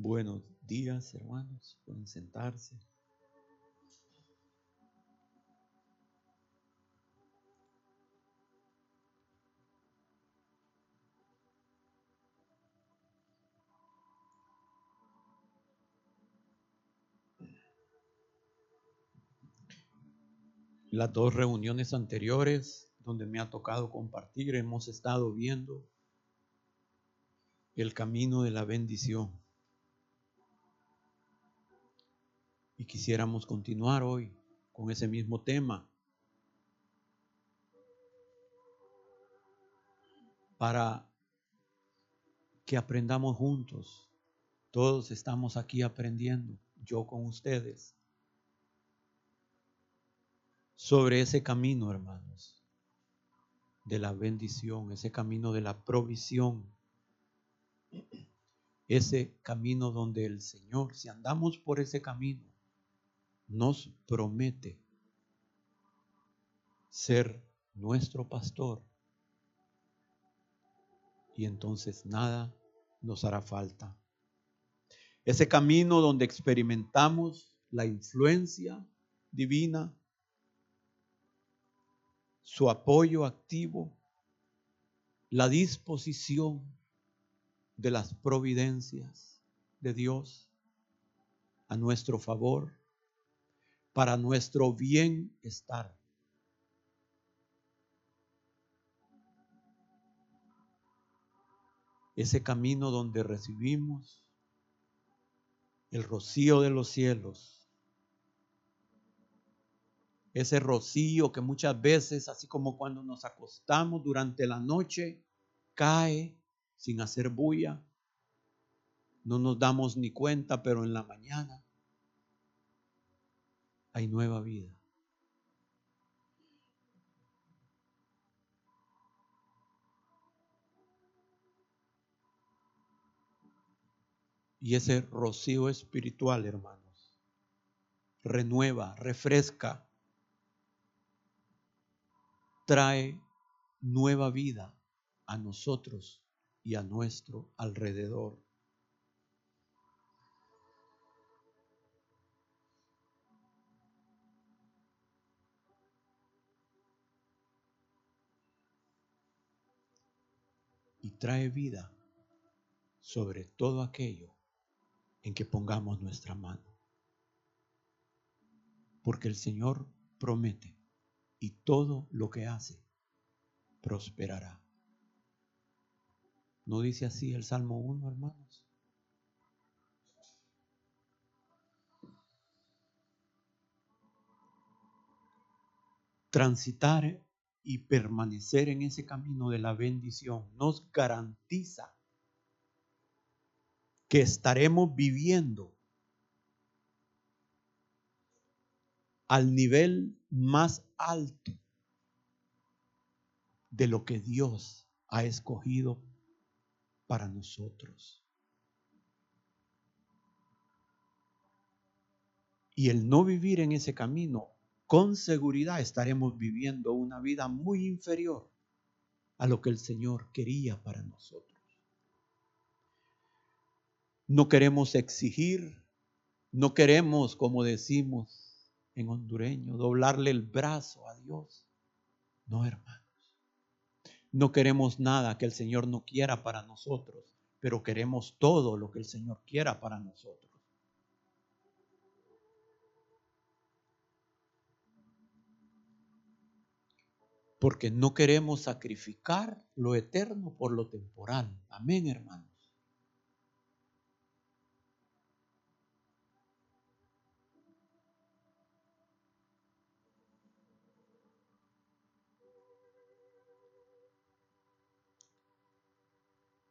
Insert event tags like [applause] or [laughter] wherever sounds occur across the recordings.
Buenos días, hermanos. Pueden sentarse. Las dos reuniones anteriores donde me ha tocado compartir, hemos estado viendo el camino de la bendición. Y quisiéramos continuar hoy con ese mismo tema para que aprendamos juntos. Todos estamos aquí aprendiendo, yo con ustedes, sobre ese camino, hermanos, de la bendición, ese camino de la provisión, ese camino donde el Señor, si andamos por ese camino, nos promete ser nuestro pastor. Y entonces nada nos hará falta. Ese camino donde experimentamos la influencia divina, su apoyo activo, la disposición de las providencias de Dios a nuestro favor para nuestro bienestar. Ese camino donde recibimos el rocío de los cielos. Ese rocío que muchas veces, así como cuando nos acostamos durante la noche, cae sin hacer bulla. No nos damos ni cuenta, pero en la mañana hay nueva vida. Y ese rocío espiritual, hermanos, renueva, refresca, trae nueva vida a nosotros y a nuestro alrededor. Trae vida sobre todo aquello en que pongamos nuestra mano. Porque el Señor promete y todo lo que hace prosperará. ¿No dice así el Salmo 1, hermanos? Transitar y permanecer en ese camino de la bendición nos garantiza que estaremos viviendo al nivel más alto de lo que Dios ha escogido para nosotros. Y el no vivir en ese camino con seguridad estaremos viviendo una vida muy inferior a lo que el Señor quería para nosotros. No queremos exigir, no queremos, como decimos en hondureño, doblarle el brazo a Dios. No, hermanos. No queremos nada que el Señor no quiera para nosotros, pero queremos todo lo que el Señor quiera para nosotros. Porque no queremos sacrificar lo eterno por lo temporal. Amén, hermanos.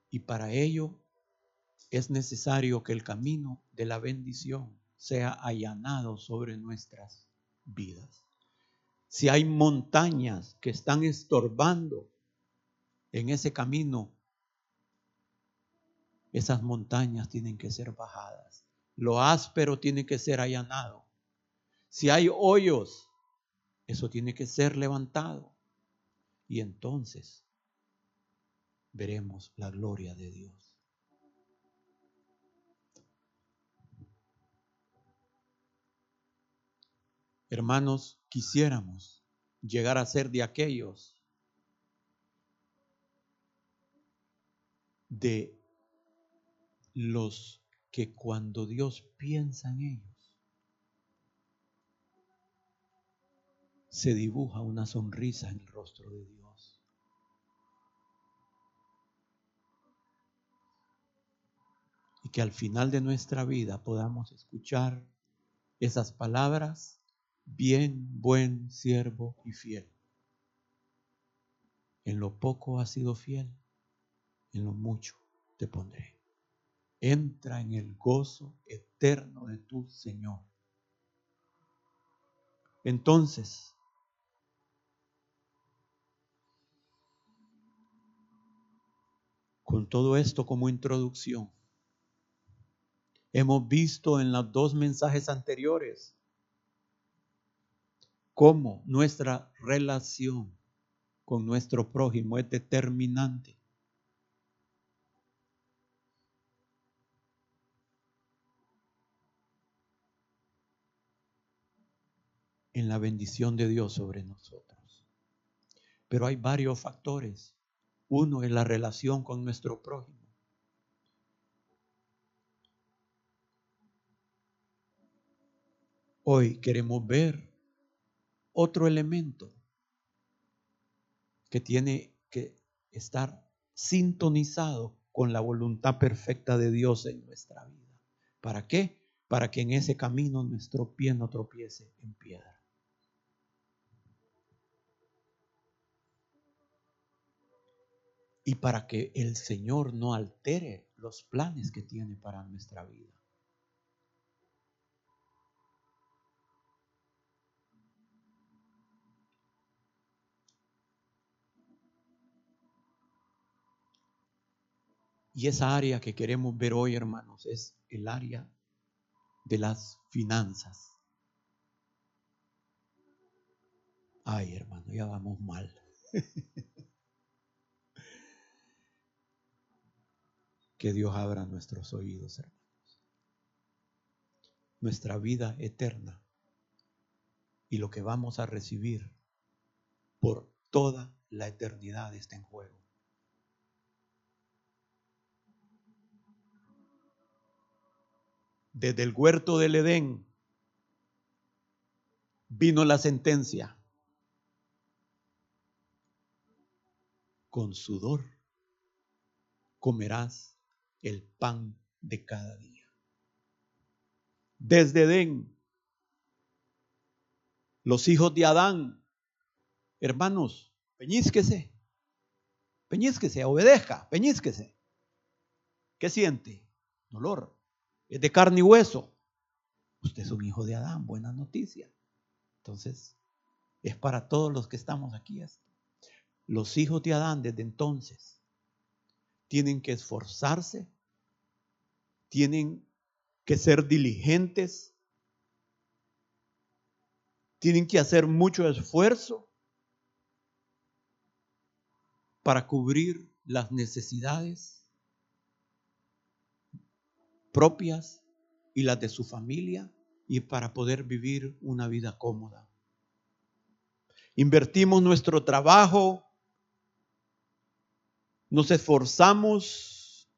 Y para ello es necesario que el camino de la bendición sea allanado sobre nuestras vidas si hay montañas que están estorbando en ese camino, esas montañas tienen que ser bajadas. Lo áspero tiene que ser allanado. Si hay hoyos, eso tiene que ser levantado. Y entonces veremos la gloria de Dios. Hermanos, quisiéramos llegar a ser de aquellos de los que cuando Dios piensa en ellos, se dibuja una sonrisa en el rostro de Dios. Y que al final de nuestra vida podamos escuchar esas palabras, bien, buen siervo y fiel. En lo poco has sido fiel, en lo mucho te pondré. Entra en el gozo eterno de tu Señor. Entonces, con todo esto como introducción, hemos visto en los dos mensajes anteriores cómo nuestra relación con nuestro prójimo es determinante en la bendición de Dios sobre nosotros. Pero hay varios factores. Uno es la relación con nuestro prójimo. Hoy queremos ver otro elemento que tiene que estar sintonizado con la voluntad perfecta de Dios en nuestra vida. ¿Para qué? Para que en ese camino nuestro pie no tropiece en piedra. y para que el Señor no altere los planes que tiene para nuestra vida. Y esa área que queremos ver hoy, hermanos, es el área de las finanzas. Ay, hermano, ya vamos mal. [laughs] Que Dios abra nuestros oídos, hermanos. Nuestra vida eterna y lo que vamos a recibir por toda la eternidad está en juego. Desde el huerto del Edén vino la sentencia. Con sudor comerás el pan de cada día. Desde Edén, los hijos de Adán, hermanos, peñísquese, peñísquese, obedezca, peñísquese. ¿Qué siente? Dolor. Es de carne y hueso. Usted es un hijo de Adán, buena noticia. Entonces, es para todos los que estamos aquí. Los hijos de Adán desde entonces tienen que esforzarse, tienen que ser diligentes, tienen que hacer mucho esfuerzo para cubrir las necesidades propias y las de su familia y para poder vivir una vida cómoda. Invertimos nuestro trabajo nos esforzamos,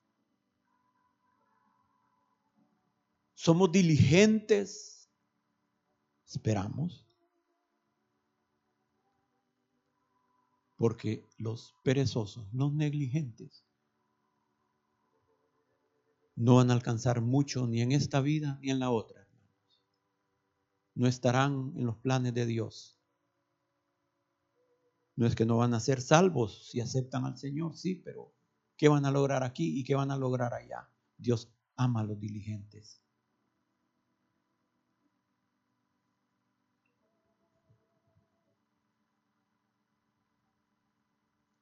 somos diligentes, esperamos, porque los perezosos, los negligentes, no van a alcanzar mucho ni en esta vida ni en la otra. No estarán en los planes de Dios. No es que no van a ser salvos si aceptan al Señor, sí, pero ¿qué van a lograr aquí y qué van a lograr allá? Dios ama a los diligentes.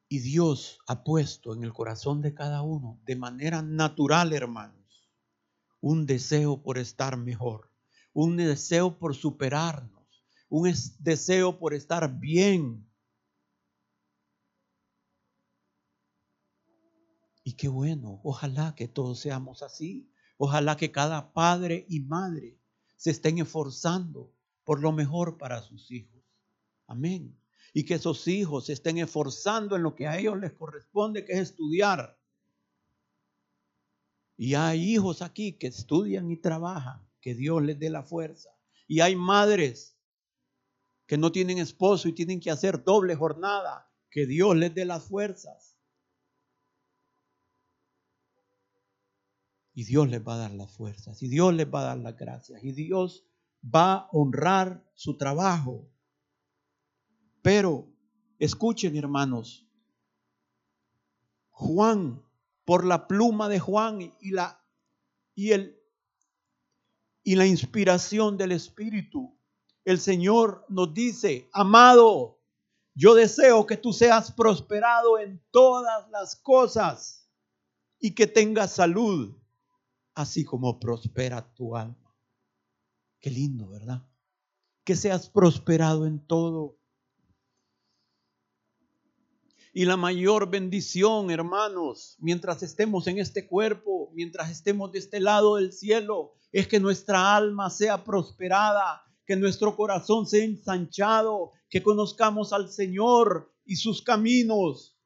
Y Dios ha puesto en el corazón de cada uno, de manera natural, hermanos, un deseo por estar mejor, un deseo por superarnos, un deseo por estar bien, Y qué bueno, ojalá que todos seamos así. Ojalá que cada padre y madre se estén esforzando por lo mejor para sus hijos. Amén. Y que esos hijos se estén esforzando en lo que a ellos les corresponde, que es estudiar. Y hay hijos aquí que estudian y trabajan, que Dios les dé la fuerza. Y hay madres que no tienen esposo y tienen que hacer doble jornada, que Dios les dé las fuerzas. Y Dios les va a dar las fuerzas, y Dios les va a dar las gracias, y Dios va a honrar su trabajo. Pero, escuchen hermanos, Juan, por la pluma de Juan y la, y el, y la inspiración del Espíritu, el Señor nos dice, amado, yo deseo que tú seas prosperado en todas las cosas y que tengas salud así como prospera tu alma. Qué lindo, ¿verdad? Que seas prosperado en todo. Y la mayor bendición, hermanos, mientras estemos en este cuerpo, mientras estemos de este lado del cielo, es que nuestra alma sea prosperada, que nuestro corazón sea ensanchado, que conozcamos al Señor y sus caminos.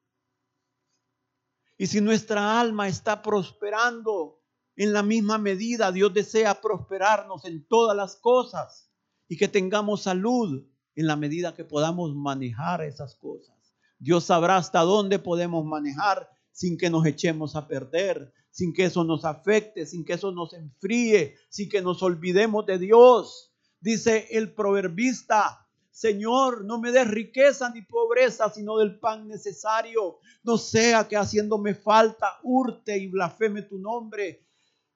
Y si nuestra alma está prosperando, en la misma medida Dios desea prosperarnos en todas las cosas y que tengamos salud en la medida que podamos manejar esas cosas. Dios sabrá hasta dónde podemos manejar sin que nos echemos a perder, sin que eso nos afecte, sin que eso nos enfríe, sin que nos olvidemos de Dios. Dice el proverbista, Señor, no me des riqueza ni pobreza, sino del pan necesario. No sea que haciéndome falta hurte y blasfeme tu nombre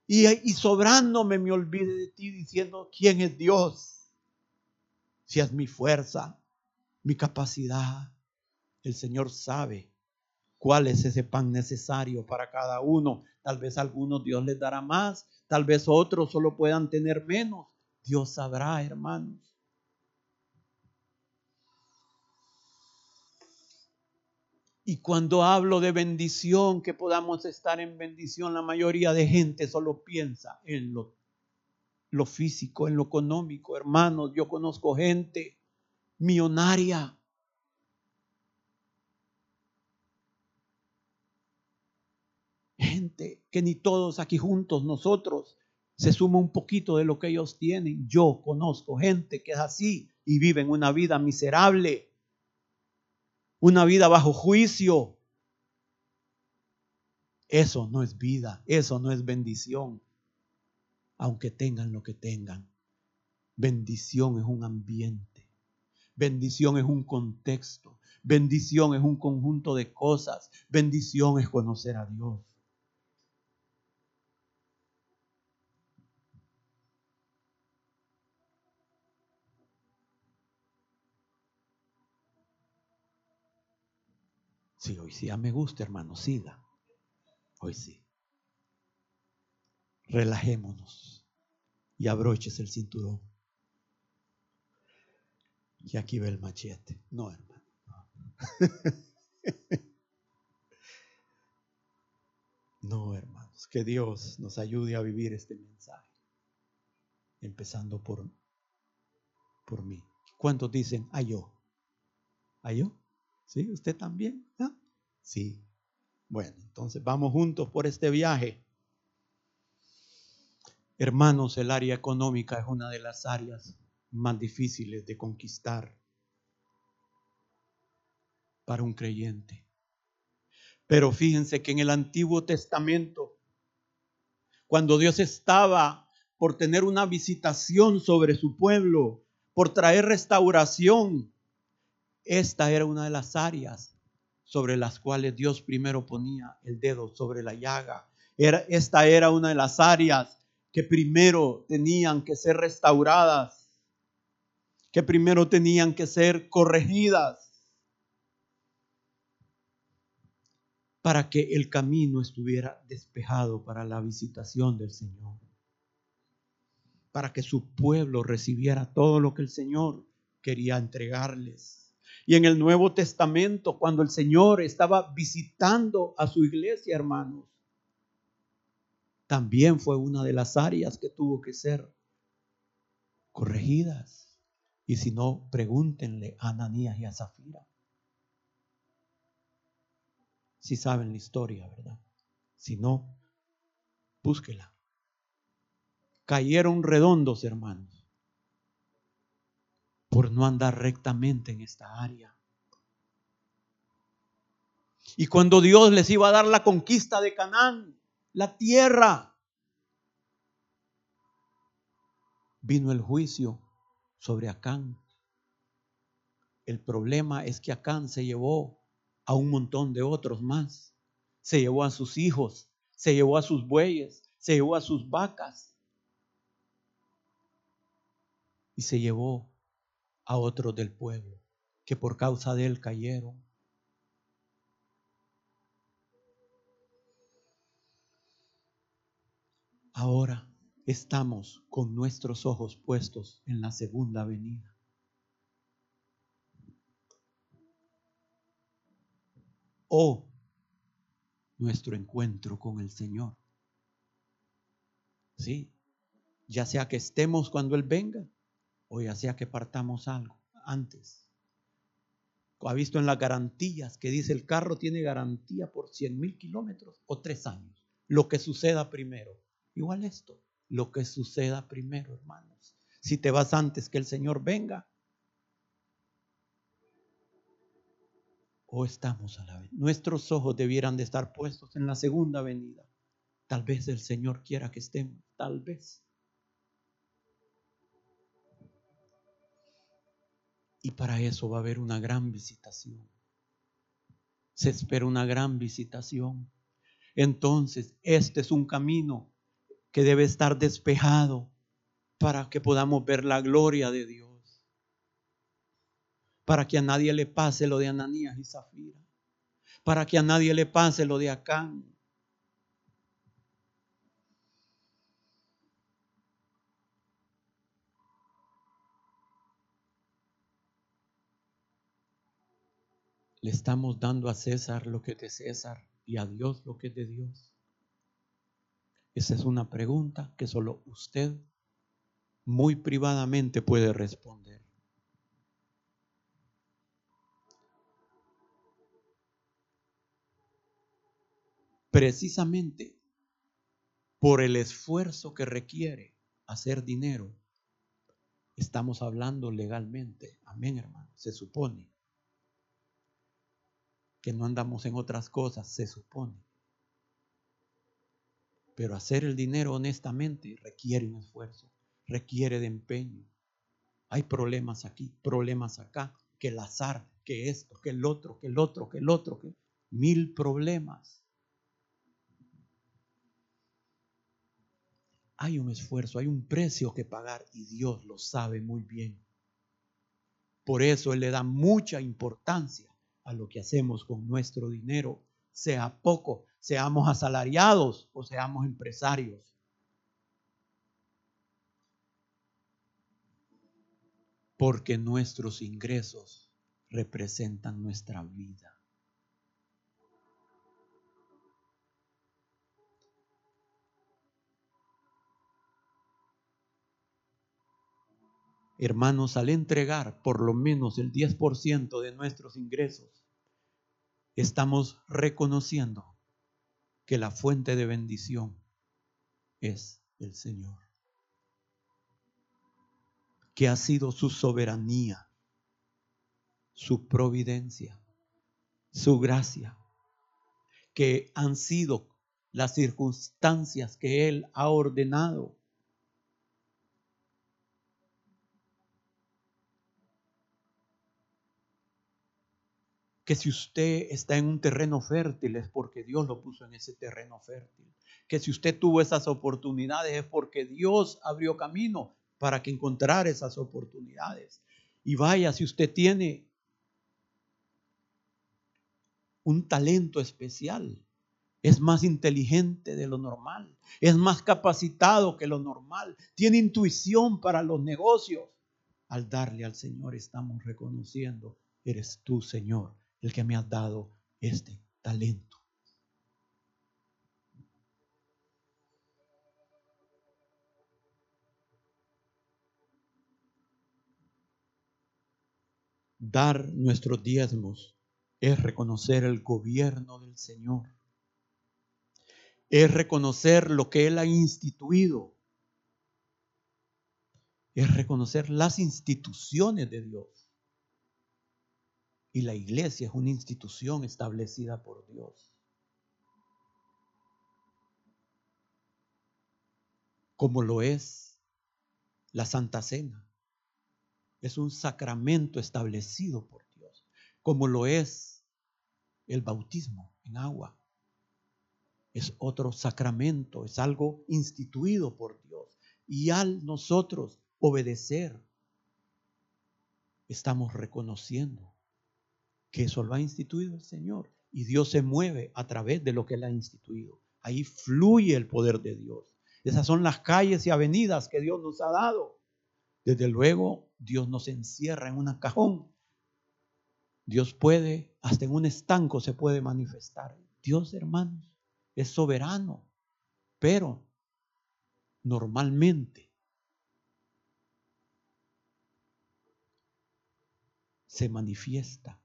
y, sobrándome me olvide de ti diciendo, ¿quién es Dios? Si es mi fuerza, mi capacidad. El Señor sabe cuál es ese pan necesario para cada uno. Tal vez a algunos Dios les dará más, tal vez otros solo puedan tener menos. Dios sabrá, hermanos. Y cuando hablo de bendición, que podamos estar en bendición, la mayoría de gente solo piensa en lo, lo físico, en lo económico. Hermanos, yo conozco gente millonaria. Que ni todos aquí juntos, nosotros, se suma un poquito de lo que ellos tienen. Yo conozco gente que es así y viven una vida miserable una vida bajo juicio. Eso no es vida, eso no es bendición, aunque tengan lo que tengan. Bendición es un ambiente, bendición es un contexto, bendición es un conjunto de cosas, bendición es conocer a Dios. Sí, hoy sí, ya me gusta, hermano, siga. Hoy sí. Relajémonos y abroches el cinturón. Y aquí ve el machete. No, hermano. [laughs] No, hermanos. Que Dios nos ayude a vivir este mensaje. Empezando por, por mí. ¿Cuántos dicen, a yo? ¿A yo? ¿Sí? ¿Usted también? Sí. Bueno, entonces vamos juntos por este viaje. Hermanos, el área económica es una de las áreas más difíciles de conquistar para un creyente. Pero fíjense que en el Antiguo Testamento, cuando Dios estaba por tener una visitación sobre su pueblo, por traer restauración, esta era una de las áreas sobre las cuales Dios primero ponía el dedo sobre la llaga. Era, esta era una de las áreas que primero tenían que ser restauradas, que primero tenían que ser corregidas para que el camino estuviera despejado para la visitación del Señor, para que su pueblo recibiera todo lo que el Señor quería entregarles. Y en el Nuevo Testamento, cuando el Señor estaba visitando a su iglesia, hermanos, también fue una de las áreas que tuvo que ser corregidas. Y si no, pregúntenle a Ananías y a Zafira. Si saben la historia, ¿verdad? Si no, búsquela. Cayeron redondos, hermanos, por no andar rectamente en esta área. Y cuando Dios les iba a dar la conquista de Canaán, la tierra, vino el juicio sobre Acán. El problema es que Acán se llevó a un montón de otros más. Se llevó a sus hijos, se llevó a sus bueyes, se llevó a sus vacas. Y se llevó a otros del pueblo que por causa de él cayeron. Ahora estamos con nuestros ojos puestos en la segunda venida. O nuestro encuentro con el Señor. Sí, ya sea que estemos cuando Él venga o ya sea que partamos algo antes. Ha visto en las garantías que dice el carro tiene garantía por 100 mil kilómetros o tres años. Lo que suceda primero. Igual esto, lo que suceda primero, hermanos. Si te vas antes que el Señor venga, o estamos a la vez. Nuestros ojos debieran de estar puestos en la segunda venida. Tal vez el Señor quiera que estemos, tal vez. Y para eso va a haber una gran visitación. Se espera una gran visitación. Entonces, este es un camino que debe estar despejado para que podamos ver la gloria de Dios. Para que a nadie le pase lo de Ananías y Zafira. Para que a nadie le pase lo de Acán. Le estamos dando a César lo que es de César y a Dios lo que es de Dios. Esa es una pregunta que solo usted muy privadamente puede responder. Precisamente por el esfuerzo que requiere hacer dinero, estamos hablando legalmente. Amén, hermano. Se supone que no andamos en otras cosas, se supone. Pero hacer el dinero honestamente requiere un esfuerzo, requiere de empeño. Hay problemas aquí, problemas acá, que el azar, que esto, que el otro, que el otro, que el otro, que mil problemas. Hay un esfuerzo, hay un precio que pagar y Dios lo sabe muy bien. Por eso Él le da mucha importancia a lo que hacemos con nuestro dinero, sea poco, seamos asalariados o seamos empresarios. Porque nuestros ingresos representan nuestra vida. Hermanos, al entregar por lo menos el 10% de nuestros ingresos, estamos reconociendo que la fuente de bendición es el Señor. Que ha sido su soberanía, su providencia, su gracia, que han sido las circunstancias que Él ha ordenado que si usted está en un terreno fértil es porque Dios lo puso en ese terreno fértil. Que si usted tuvo esas oportunidades es porque Dios abrió camino para que encontrara esas oportunidades. Y vaya, si usted tiene un talento especial, es más inteligente de lo normal, es más capacitado que lo normal, tiene intuición para los negocios. Al darle al Señor estamos reconociendo, eres tú, Señor, el que me ha dado este talento. Dar nuestros diezmos es reconocer el gobierno del Señor. Es reconocer lo que Él ha instituido. Es reconocer las instituciones de Dios. Y la iglesia es una institución establecida por Dios. Como lo es la Santa Cena. Es un sacramento establecido por Dios. Como lo es el bautismo en agua. Es otro sacramento, es algo instituido por Dios. Y al nosotros obedecer, estamos reconociendo que eso lo ha instituido el Señor. Y Dios se mueve a través de lo que Él ha instituido. Ahí fluye el poder de Dios. Esas son las calles y avenidas que Dios nos ha dado. Desde luego, Dios nos encierra en un cajón. Dios puede, hasta en un estanco se puede manifestar. Dios, hermanos, es soberano, pero normalmente se manifiesta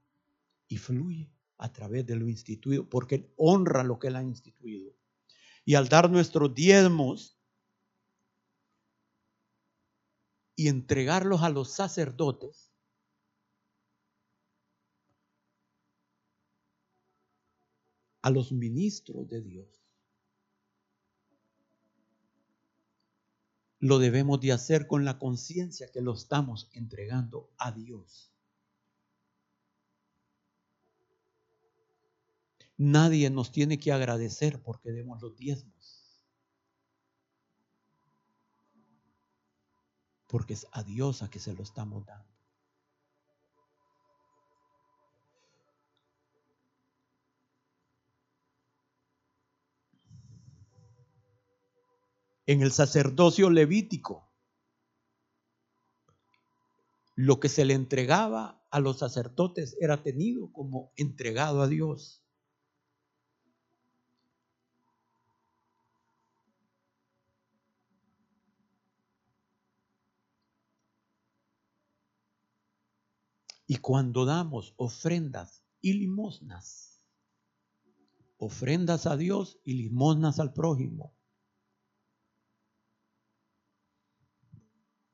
y fluye a través de lo instituido, porque honra lo que Él ha instituido. Y al dar nuestros diezmos y entregarlos a los sacerdotes, a los ministros de Dios, lo debemos de hacer con la conciencia que lo estamos entregando a Dios. Nadie nos tiene que agradecer porque demos los diezmos. Porque es a Dios a que se lo estamos dando. En el sacerdocio levítico, lo que se le entregaba a los sacerdotes era tenido como entregado a Dios. Y cuando damos ofrendas y limosnas, ofrendas a Dios y limosnas al prójimo,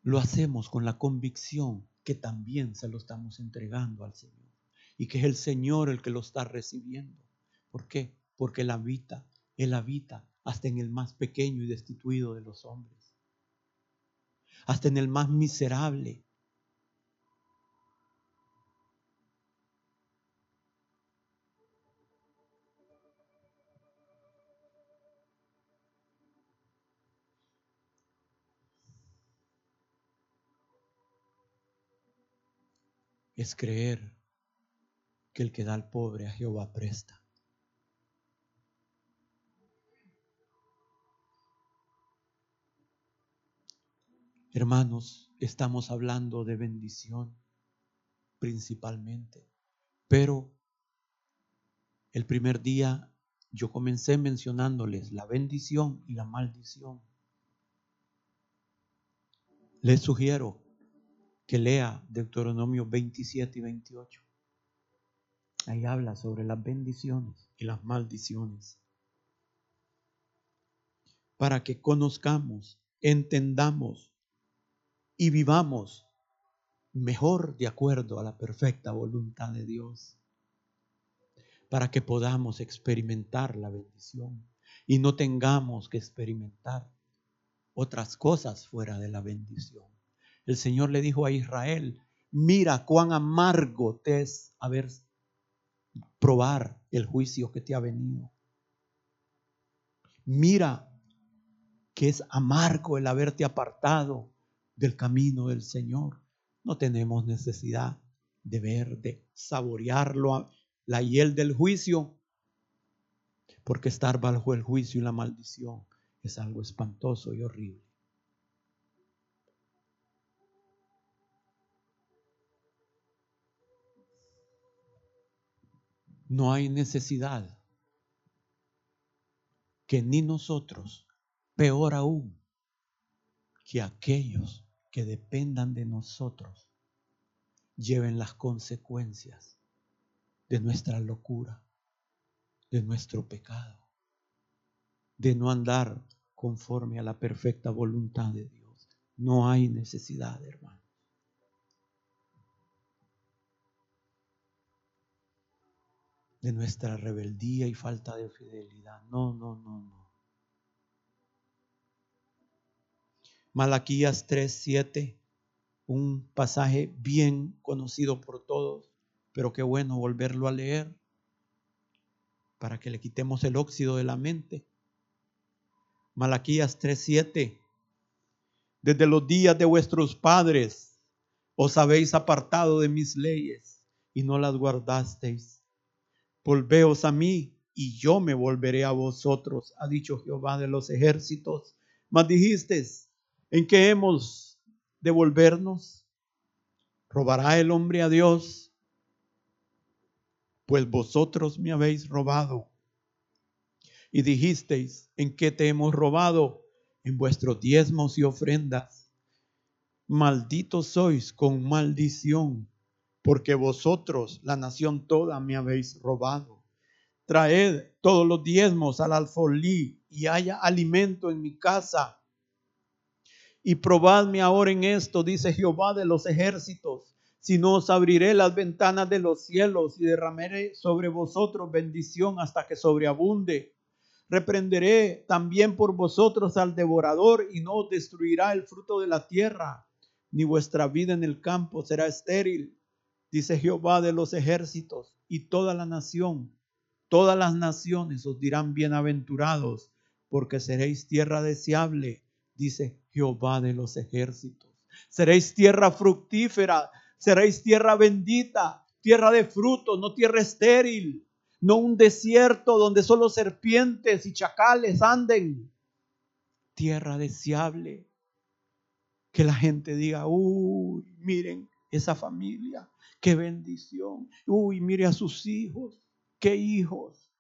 lo hacemos con la convicción que también se lo estamos entregando al Señor y que es el Señor el que lo está recibiendo. ¿Por qué? Porque Él habita, Él habita hasta en el más pequeño y destituido de los hombres, hasta en el más miserable, es creer que el que da al pobre a Jehová presta. Hermanos, estamos hablando de bendición principalmente, pero el primer día yo comencé mencionándoles la bendición y la maldición. Les sugiero que lea Deuteronomio 27 y 28. Ahí habla sobre las bendiciones y las maldiciones. Para que conozcamos, entendamos y vivamos mejor de acuerdo a la perfecta voluntad de Dios. Para que podamos experimentar la bendición y no tengamos que experimentar otras cosas fuera de la bendición el Señor le dijo a Israel, mira cuán amargo te es haber probar el juicio que te ha venido. Mira que es amargo el haberte apartado del camino del Señor. No tenemos necesidad de ver, de saborearlo, la hiel del juicio, porque estar bajo el juicio y la maldición es algo espantoso y horrible. No hay necesidad que ni nosotros, peor aún, que aquellos que dependan de nosotros, lleven las consecuencias de nuestra locura, de nuestro pecado, de no andar conforme a la perfecta voluntad de Dios. No hay necesidad, hermano. De nuestra rebeldía y falta de fidelidad. No, no, no, no. Malaquías 3, 7, un pasaje bien conocido por todos, pero qué bueno volverlo a leer para que le quitemos el óxido de la mente. Malaquías 3, 7. Desde los días de vuestros padres os habéis apartado de mis leyes y no las guardasteis Volveos a mí y yo me volveré a vosotros, ha dicho Jehová de los ejércitos. Mas dijisteis, ¿en qué hemos de volvernos? ¿Robará el hombre a Dios? Pues vosotros me habéis robado. Y dijisteis, ¿en qué te hemos robado? En vuestros diezmos y ofrendas. Malditos sois con maldición porque vosotros, la nación toda, me habéis robado. Traed todos los diezmos al alfolí y haya alimento en mi casa. Y probadme ahora en esto, dice Jehová de los ejércitos, si no os abriré las ventanas de los cielos y derramaré sobre vosotros bendición hasta que sobreabunde. Reprenderé también por vosotros al devorador y no os destruirá el fruto de la tierra, ni vuestra vida en el campo será estéril dice Jehová de los ejércitos, y toda la nación, todas las naciones os dirán bienaventurados, porque seréis tierra deseable, dice Jehová de los ejércitos. Seréis tierra fructífera, seréis tierra bendita, tierra de frutos, no tierra estéril, no un desierto donde solo serpientes y chacales anden. Tierra deseable. Que la gente diga, uy, miren esa familia, Qué bendición. Uy, mire a sus hijos. Qué hijos.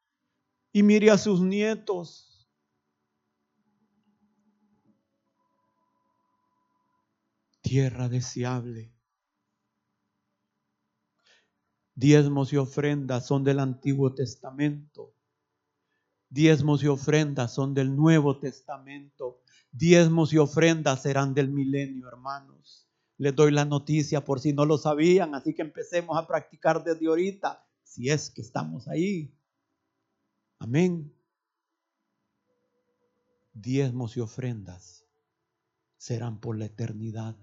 Y mire a sus nietos. Tierra deseable. Diezmos y ofrendas son del Antiguo Testamento. Diezmos y ofrendas son del Nuevo Testamento. Diezmos y ofrendas serán del milenio, hermanos. Les doy la noticia por si no lo sabían, así que empecemos a practicar desde ahorita, si es que estamos ahí. Amén. Diezmos y ofrendas serán por la eternidad,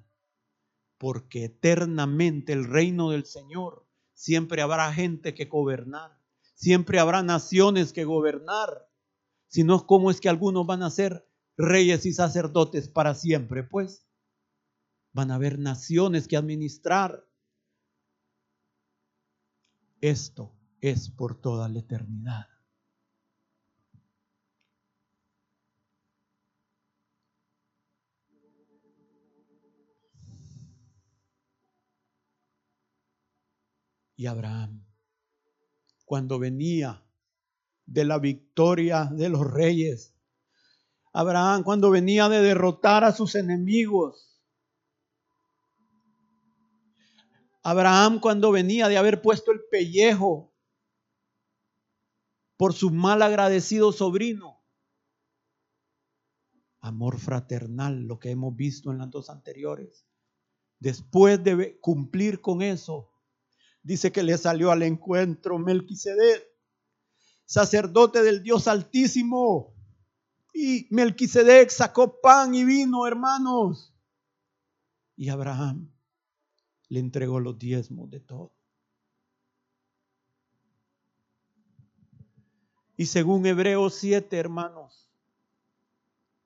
porque eternamente el reino del Señor siempre habrá gente que gobernar, siempre habrá naciones que gobernar. Si no, ¿cómo es que algunos van a ser reyes y sacerdotes para siempre? Pues van a haber naciones que administrar. Esto es por toda la eternidad. Y Abraham, cuando venía de la victoria de los reyes, Abraham cuando venía de derrotar a sus enemigos, Abraham cuando venía de haber puesto el pellejo por su mal agradecido sobrino. Amor fraternal, lo que hemos visto en las dos anteriores. Después de cumplir con eso, dice que le salió al encuentro Melquisedec, sacerdote del Dios Altísimo. Y Melquisedec sacó pan y vino, hermanos. Y Abraham le entregó los diezmos de todo. Y según Hebreos 7, hermanos,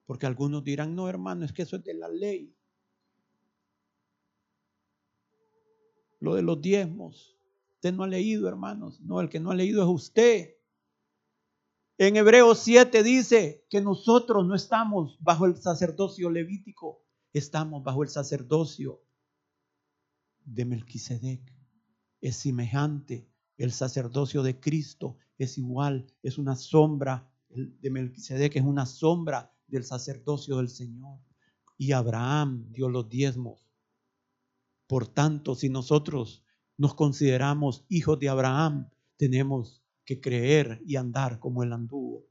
porque algunos dirán, no, hermano, es que eso es de la ley. Lo de los diezmos. Usted no ha leído, hermanos. No, el que no ha leído es usted. En Hebreos 7 dice que nosotros no estamos bajo el sacerdocio levítico, estamos bajo el sacerdocio de Melquisedec es semejante. El sacerdocio de Cristo es igual, es una sombra. El de Melquisedec es una sombra del sacerdocio del Señor. Y Abraham dio los diezmos Por tanto, si nosotros nos consideramos hijos de Abraham, tenemos que creer y andar como él anduvo.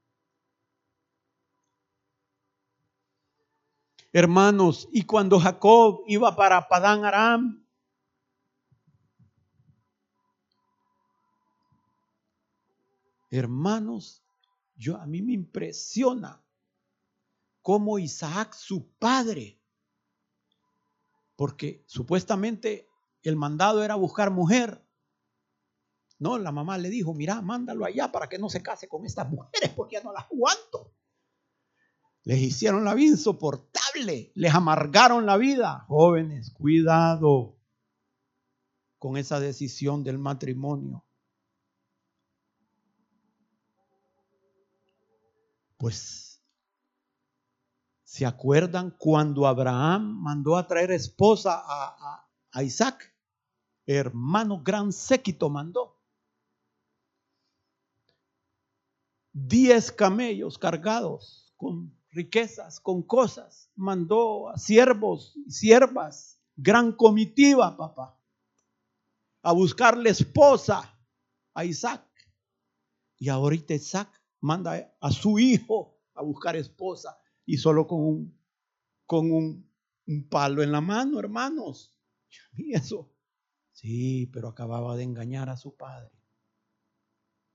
Hermanos, y cuando Jacob iba para Padán Aram, hermanos, yo a mí me impresiona cómo Isaac, su padre, porque supuestamente el mandado era buscar mujer. No, la mamá le dijo, mira, mándalo allá para que no se case con estas mujeres porque ya no las aguanto. Les hicieron la vida insoportable, les amargaron la vida. Jóvenes, cuidado con esa decisión del matrimonio. Pues, ¿se acuerdan cuando Abraham mandó a traer esposa a, Isaac? Hermano gran séquito mandó. Diez camellos cargados con riquezas, con cosas. Mandó a siervos siervas, gran comitiva, papá, a buscarle esposa a Isaac. Y ahorita Isaac manda a su hijo a buscar esposa y solo con un, con un, un palo en la mano, hermanos. Y eso, sí, pero acababa de engañar a su padre.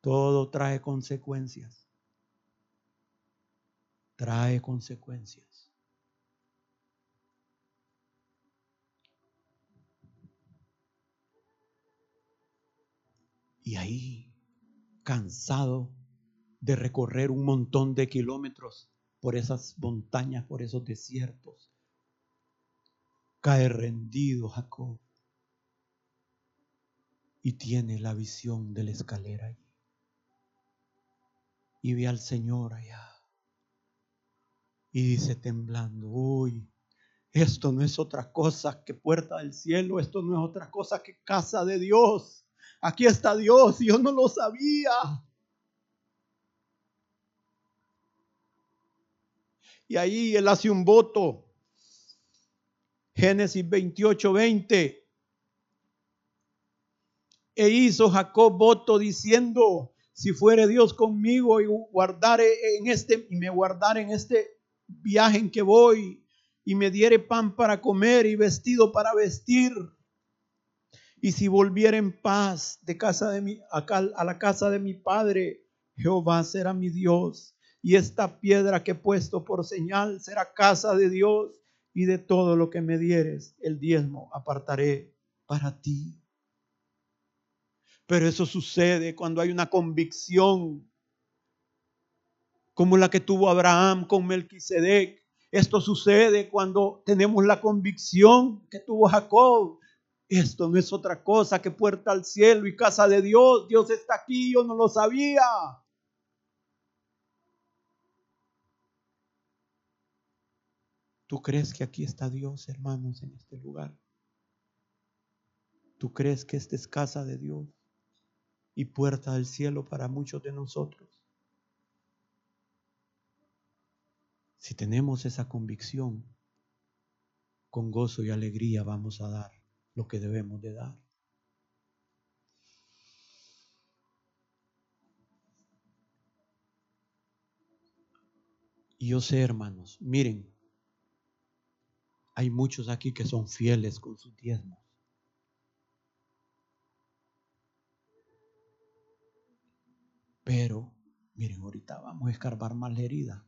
Todo trae consecuencias. Trae consecuencias. Y ahí, cansado, de recorrer un montón de kilómetros por esas montañas, por esos desiertos. Cae rendido Jacob y tiene la visión de la escalera allí. Y ve al Señor allá. Y dice temblando, uy, esto no es otra cosa que puerta del cielo, esto no es otra cosa que casa de Dios. Aquí está Dios yo no lo sabía. Y ahí él hace un voto. Génesis 28, 20. E hizo Jacob voto diciendo, si fuere Dios conmigo y guardare en este, y me guardare en este viaje en que voy, y me diere pan para comer y vestido para vestir, y si volviera en paz de casa de mi, a la casa de mi padre, Jehová será mi Dios y esta piedra que he puesto por señal será casa de Dios y de todo lo que me dieres, el diezmo apartaré para ti. Pero eso sucede cuando hay una convicción como la que tuvo Abraham con Melquisedec. Esto sucede cuando tenemos la convicción que tuvo Jacob. Esto no es otra cosa que puerta al cielo y casa de Dios. Dios está aquí, yo no lo sabía. ¿Tú crees que aquí está Dios, hermanos, en este lugar? ¿Tú crees que esta es casa de Dios y puerta del cielo para muchos de nosotros? Si tenemos esa convicción, con gozo y alegría vamos a dar lo que debemos de dar. Y yo sé, hermanos, miren, hay muchos aquí que son fieles con sus diezmos. Pero, miren, ahorita vamos a escarbar más la herida.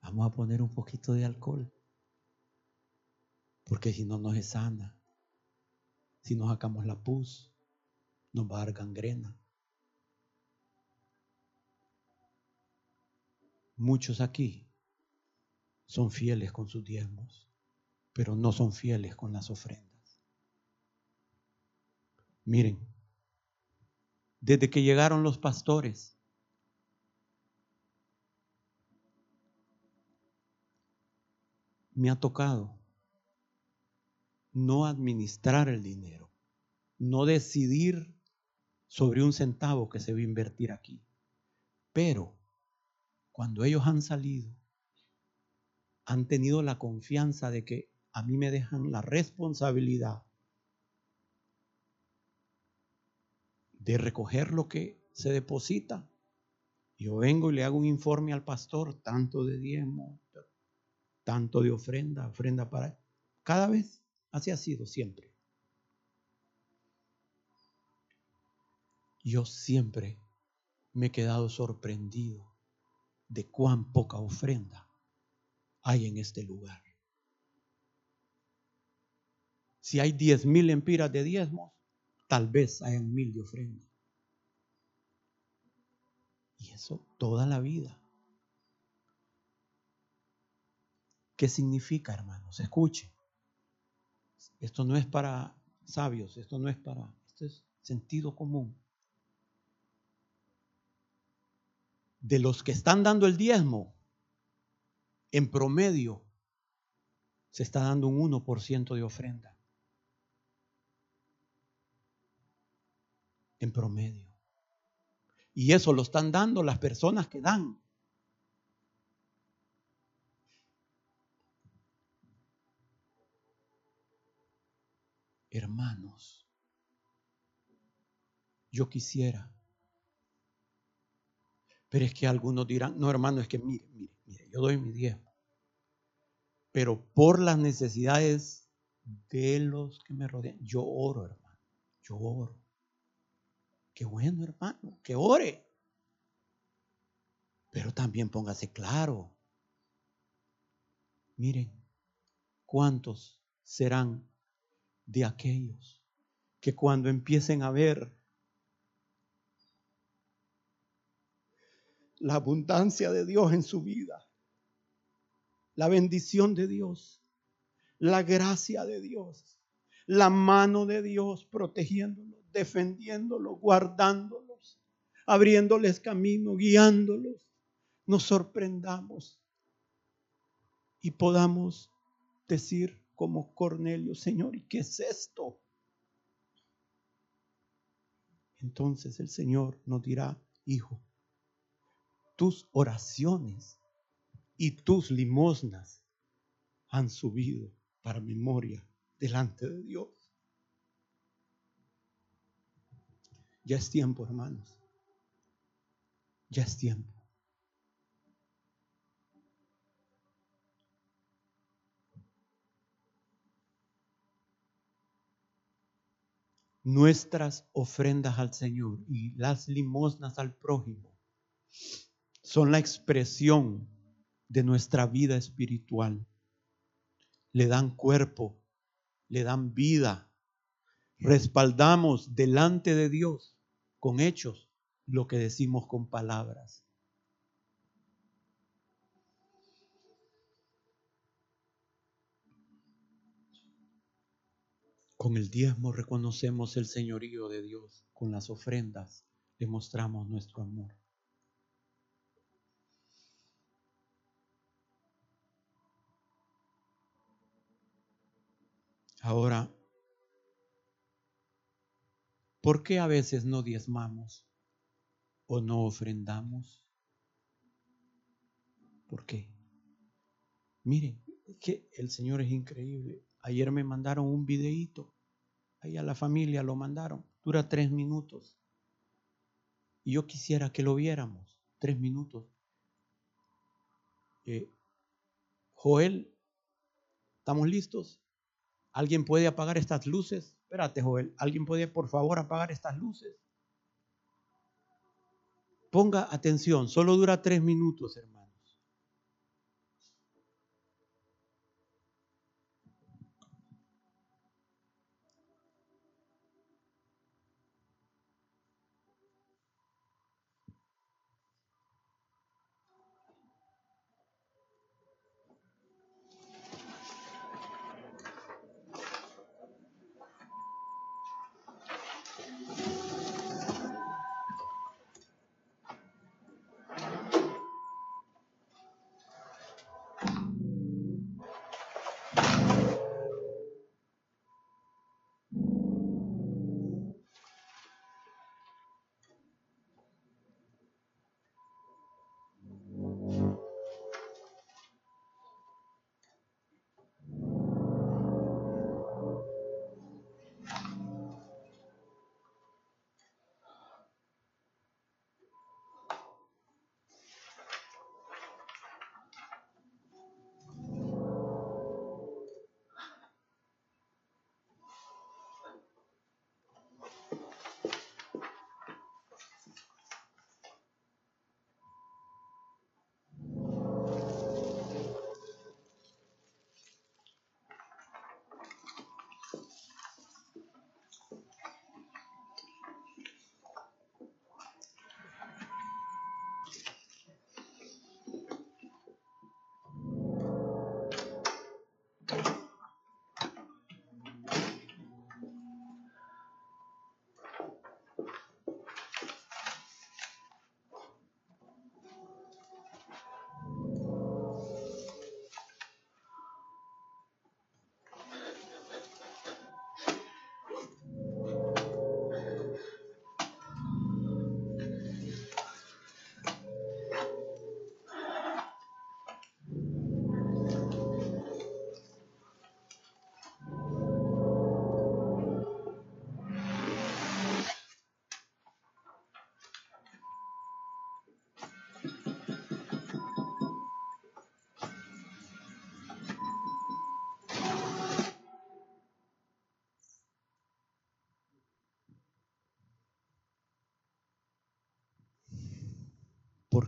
Vamos a poner un poquito de alcohol. Porque si no nos es sana. Si nos sacamos la pus, nos va a dar gangrena. Muchos aquí son fieles con sus diezmos, pero no son fieles con las ofrendas. Miren, desde que llegaron los pastores, me ha tocado no administrar el dinero, no decidir sobre un centavo que se va a invertir aquí. Pero cuando ellos han salido han tenido la confianza de que a mí me dejan la responsabilidad de recoger lo que se deposita. Yo vengo y le hago un informe al pastor, tanto de diezmo, tanto de ofrenda, ofrenda para... Cada vez así ha sido siempre. Yo siempre me he quedado sorprendido de cuán poca ofrenda hay en este lugar. Si hay diez mil empiras de diezmos, tal vez hayan mil de ofrenda. Y eso toda la vida. ¿Qué significa, hermanos? Escuche. Esto no es para sabios, esto no es para, esto es sentido común. De los que están dando el diezmo, en promedio, se está dando un 1% de ofrenda. En promedio. Y eso lo están dando las personas que dan. Hermanos, yo quisiera, pero es que algunos dirán, no hermano, es que mire, mire, yo doy mi diezmo, pero por las necesidades de los que me rodean, yo oro, hermano, yo oro. Qué bueno, hermano, que ore. Pero también póngase claro. Miren, ¿cuántos serán de aquellos que cuando empiecen a ver la abundancia de Dios en su vida, la bendición de Dios, la gracia de Dios, la mano de Dios protegiéndolo, defendiéndolos, guardándolos, abriéndoles camino, guiándolos, nos sorprendamos y podamos decir como Cornelio, Señor, ¿y qué es esto? Entonces el Señor nos dirá, hijo, tus oraciones y tus limosnas han subido para memoria delante de Dios. Ya es tiempo, hermanos. Ya es tiempo. Nuestras ofrendas al Señor y las limosnas al prójimo son la expresión de nuestra vida espiritual. Le dan cuerpo, le dan vida. Respaldamos delante de Dios con hechos lo que decimos con palabras. Con el diezmo reconocemos el señorío de Dios. Con las ofrendas demostramos nuestro amor. Ahora, ¿Por qué a veces no diezmamos o no ofrendamos? ¿Por qué? Miren, que el Señor es increíble. Ayer me mandaron un videíto. Ahí a la familia lo mandaron. Dura tres minutos. Y yo quisiera que lo viéramos. Tres minutos. Eh, Joel, ¿estamos listos? ¿Alguien puede apagar estas luces? Espérate, Joel, ¿alguien puede por favor apagar estas luces? Ponga atención, solo dura tres minutos, hermano.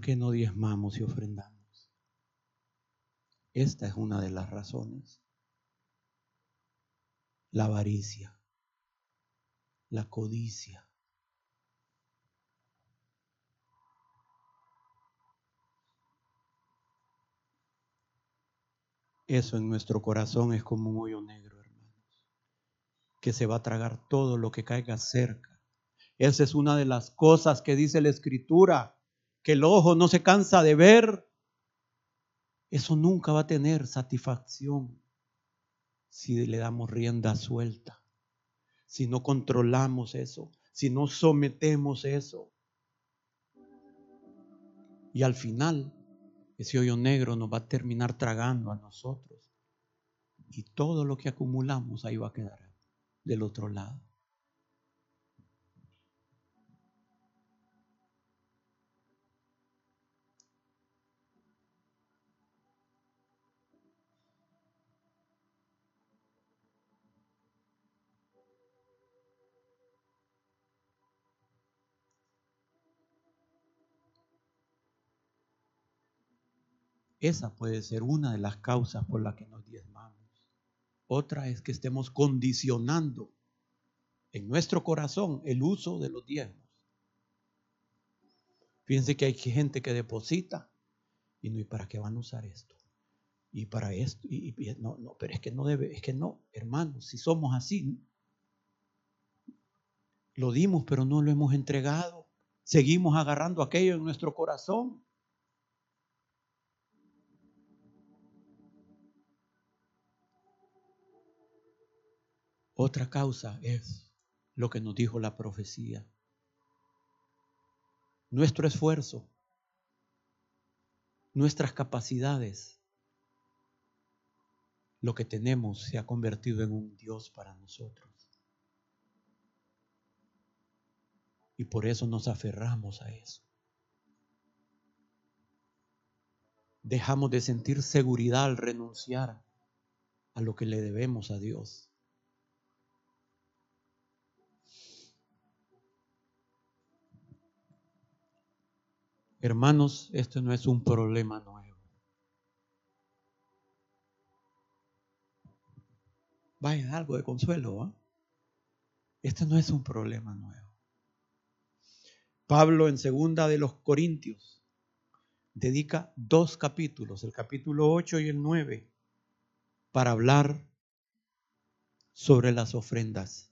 ¿Por qué no diezmamos y ofrendamos? Esta es una de las razones. La avaricia, la codicia. Eso en nuestro corazón es como un hoyo negro, hermanos, que se va a tragar todo lo que caiga cerca. Esa es una de las cosas que dice la Escritura, que el ojo no se cansa de ver. Eso nunca va a tener satisfacción si le damos rienda suelta, si no controlamos eso, si no sometemos eso. Y al final ese hoyo negro nos va a terminar tragando a nosotros. Y todo lo que acumulamos ahí va a quedar del otro lado. Esa puede ser una de las causas por las que nos diezmamos. Otra es que estemos condicionando en nuestro corazón el uso de los diezmos. Fíjense que hay gente que deposita y no, ¿y para qué van a usar esto? Y para esto, y, no, no, pero es que no debe, es que no, hermanos, si somos así, lo dimos, pero no lo hemos entregado. Seguimos agarrando aquello en nuestro corazón. Otra causa es lo que nos dijo la profecía. Nuestro esfuerzo, nuestras capacidades, lo que tenemos se ha convertido en un Dios para nosotros. Y por eso nos aferramos a eso. Dejamos de sentir seguridad al renunciar a lo que le debemos a Dios. Hermanos, esto no es un problema nuevo. Vaya, algo de consuelo. ¿ah? Este no es un problema nuevo. Pablo en segunda de los Corintios dedica dos capítulos, el capítulo 8 y el 9, para hablar sobre las ofrendas.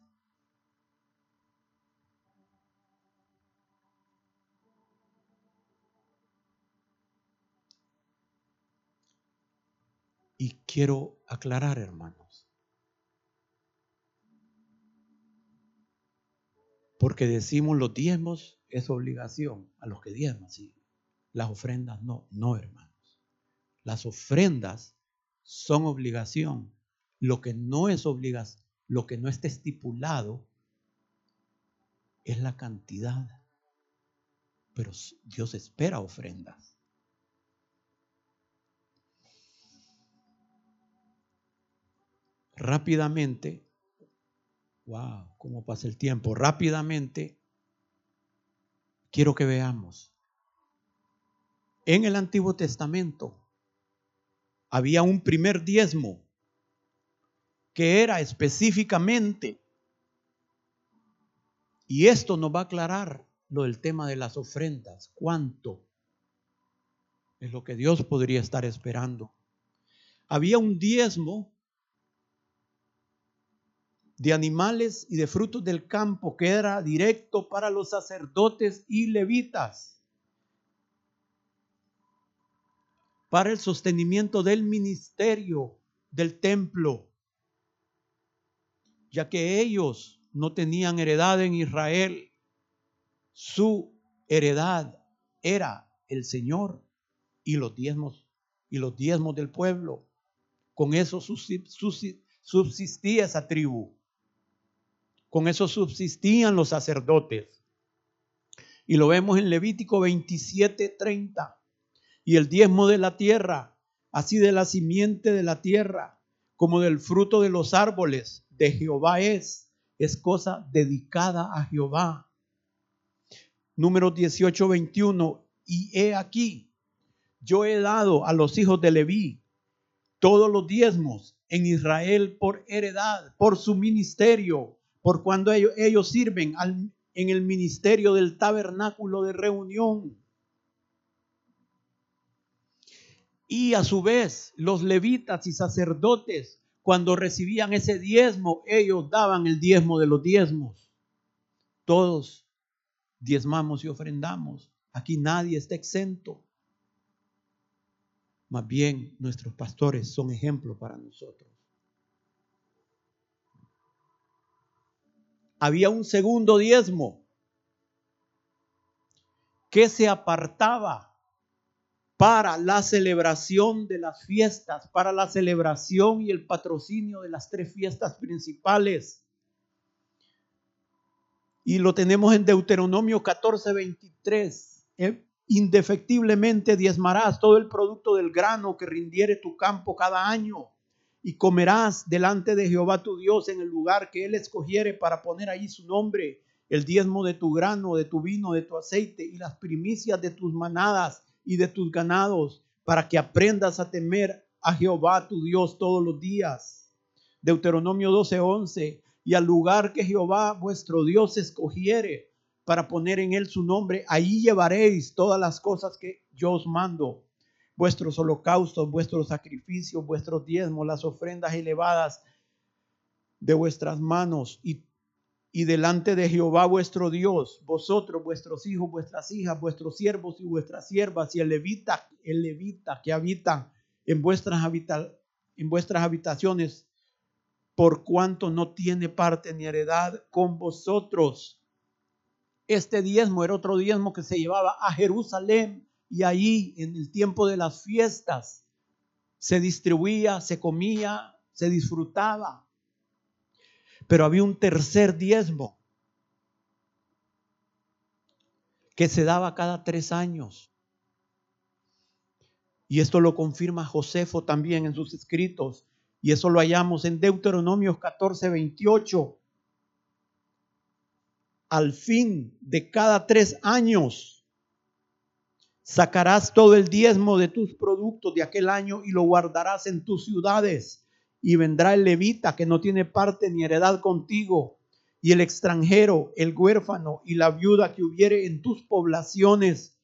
Y quiero aclarar, hermanos, porque decimos los diezmos es obligación a los que diezman, sí. Las ofrendas no, no, hermanos. Las ofrendas son obligación. Lo que no es obligación, lo que no está estipulado es la cantidad. Pero Dios espera ofrendas. Rápidamente, wow, cómo pasa el tiempo, rápidamente, quiero que veamos. En el Antiguo Testamento había un primer diezmo que era específicamente, y esto nos va a aclarar lo del tema de las ofrendas, cuánto es lo que Dios podría estar esperando. Había un diezmo de animales y de frutos del campo que era directo para los sacerdotes y levitas, para el sostenimiento del ministerio del templo, ya que ellos no tenían heredad en Israel, su heredad era el Señor y los diezmos y los diezmos del pueblo. Con eso subsistía esa tribu. Con eso subsistían los sacerdotes. Y lo vemos en Levítico 27, 30. Y el diezmo de la tierra, así de la simiente de la tierra, como del fruto de los árboles de Jehová es, es cosa dedicada a Jehová. Número 18, 21. y he aquí, yo he dado a los hijos de Leví todos los diezmos en Israel por heredad, por su ministerio, por cuando ellos, sirven en el ministerio del tabernáculo de reunión. Y a su vez, los levitas y sacerdotes, cuando recibían ese diezmo, ellos daban el diezmo de los diezmos. Todos diezmamos y ofrendamos. Aquí nadie está exento. Más bien, nuestros pastores son ejemplo para nosotros. Había un segundo diezmo que se apartaba para la celebración de las fiestas, para la celebración y el patrocinio de las tres fiestas principales. Y lo tenemos en Deuteronomio 14, 23. Eh, indefectiblemente diezmarás todo el producto del grano que rindiere tu campo cada año y comerás delante de Jehová tu Dios en el lugar que él escogiere para poner ahí su nombre, el diezmo de tu grano, de tu vino, de tu aceite y las primicias de tus manadas y de tus ganados, para que aprendas a temer a Jehová tu Dios todos los días. Deuteronomio 12:11, y al lugar que Jehová vuestro Dios escogiere para poner en él su nombre, ahí llevaréis todas las cosas que yo os mando, vuestros holocaustos, vuestros sacrificios, vuestros diezmos, las ofrendas elevadas de vuestras manos y y delante de Jehová vuestro Dios, vosotros, vuestros hijos, vuestras hijas, vuestros siervos y vuestras siervas, y el levita, el levita que habita en vuestras, en vuestras habitaciones, por cuanto no tiene parte ni heredad con vosotros. Este diezmo era otro diezmo que se llevaba a Jerusalén y ahí en el tiempo de las fiestas se distribuía, se comía, se disfrutaba. Pero había un tercer diezmo que se daba cada tres años. Y esto lo confirma Josefo también en sus escritos. Y eso lo hallamos en Deuteronomios 14, 28. Al fin de cada tres años sacarás todo el diezmo de tus productos de aquel año y lo guardarás en tus ciudades y vendrá el levita que no tiene parte ni heredad contigo, y el extranjero, el huérfano y la viuda que hubiere en tus poblaciones,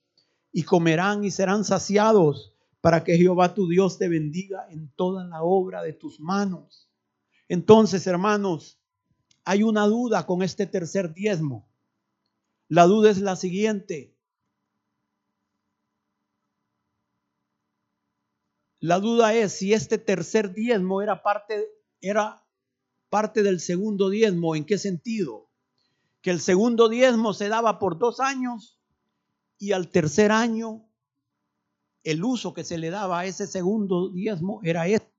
y comerán y serán saciados, para que Jehová tu Dios te bendiga en toda la obra de tus manos. Entonces, hermanos, hay una duda con este tercer diezmo. La duda es la siguiente. La duda es si este tercer diezmo era parte, era parte del segundo diezmo. ¿En qué sentido? Que el segundo diezmo se daba por dos años y al tercer año el uso que se le daba a ese segundo diezmo era este,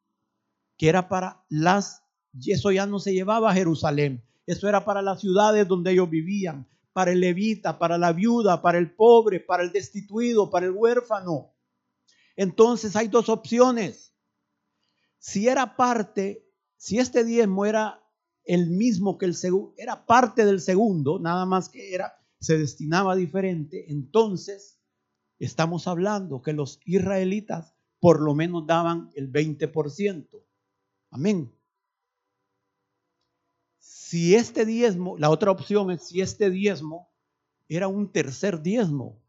que era para las, eso ya no se llevaba a Jerusalén, eso era para las ciudades donde ellos vivían, para el levita, para la viuda, para el pobre, para el destituido, para el huérfano. Entonces hay dos opciones. Si era parte, si este diezmo era el mismo que el segundo, era parte del segundo, nada más que era, se destinaba diferente, entonces estamos hablando que los israelitas por lo menos daban el 20%. Amén. Si este diezmo, la otra opción es si este diezmo era un tercer diezmo,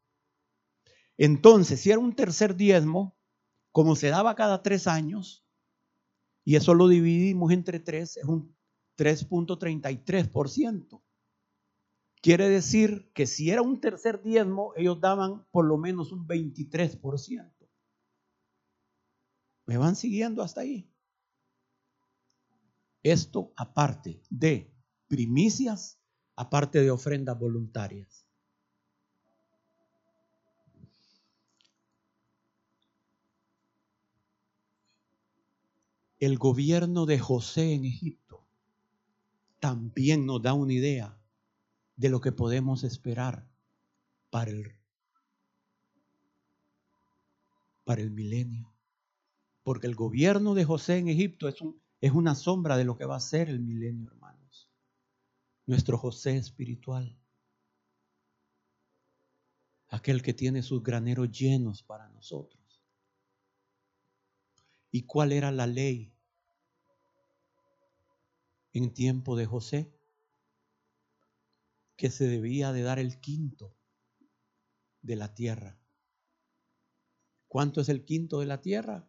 entonces, si era un tercer diezmo, como se daba cada tres años, y eso lo dividimos entre tres, es un 3.33%. Quiere decir que si era un tercer diezmo, ellos daban por lo menos un 23%. ¿Me van siguiendo hasta ahí? Esto aparte de primicias, aparte de ofrendas voluntarias. El gobierno de José en Egipto también nos da una idea de lo que podemos esperar para el, para el milenio. Porque el gobierno de José en Egipto es, un, es una sombra de lo que va a ser el milenio, hermanos. Nuestro José espiritual. aquel que tiene sus graneros llenos para nosotros. ¿Y cuál era la ley en tiempo de José? Que se debía de dar el quinto de la tierra. ¿Cuánto es el quinto de la tierra?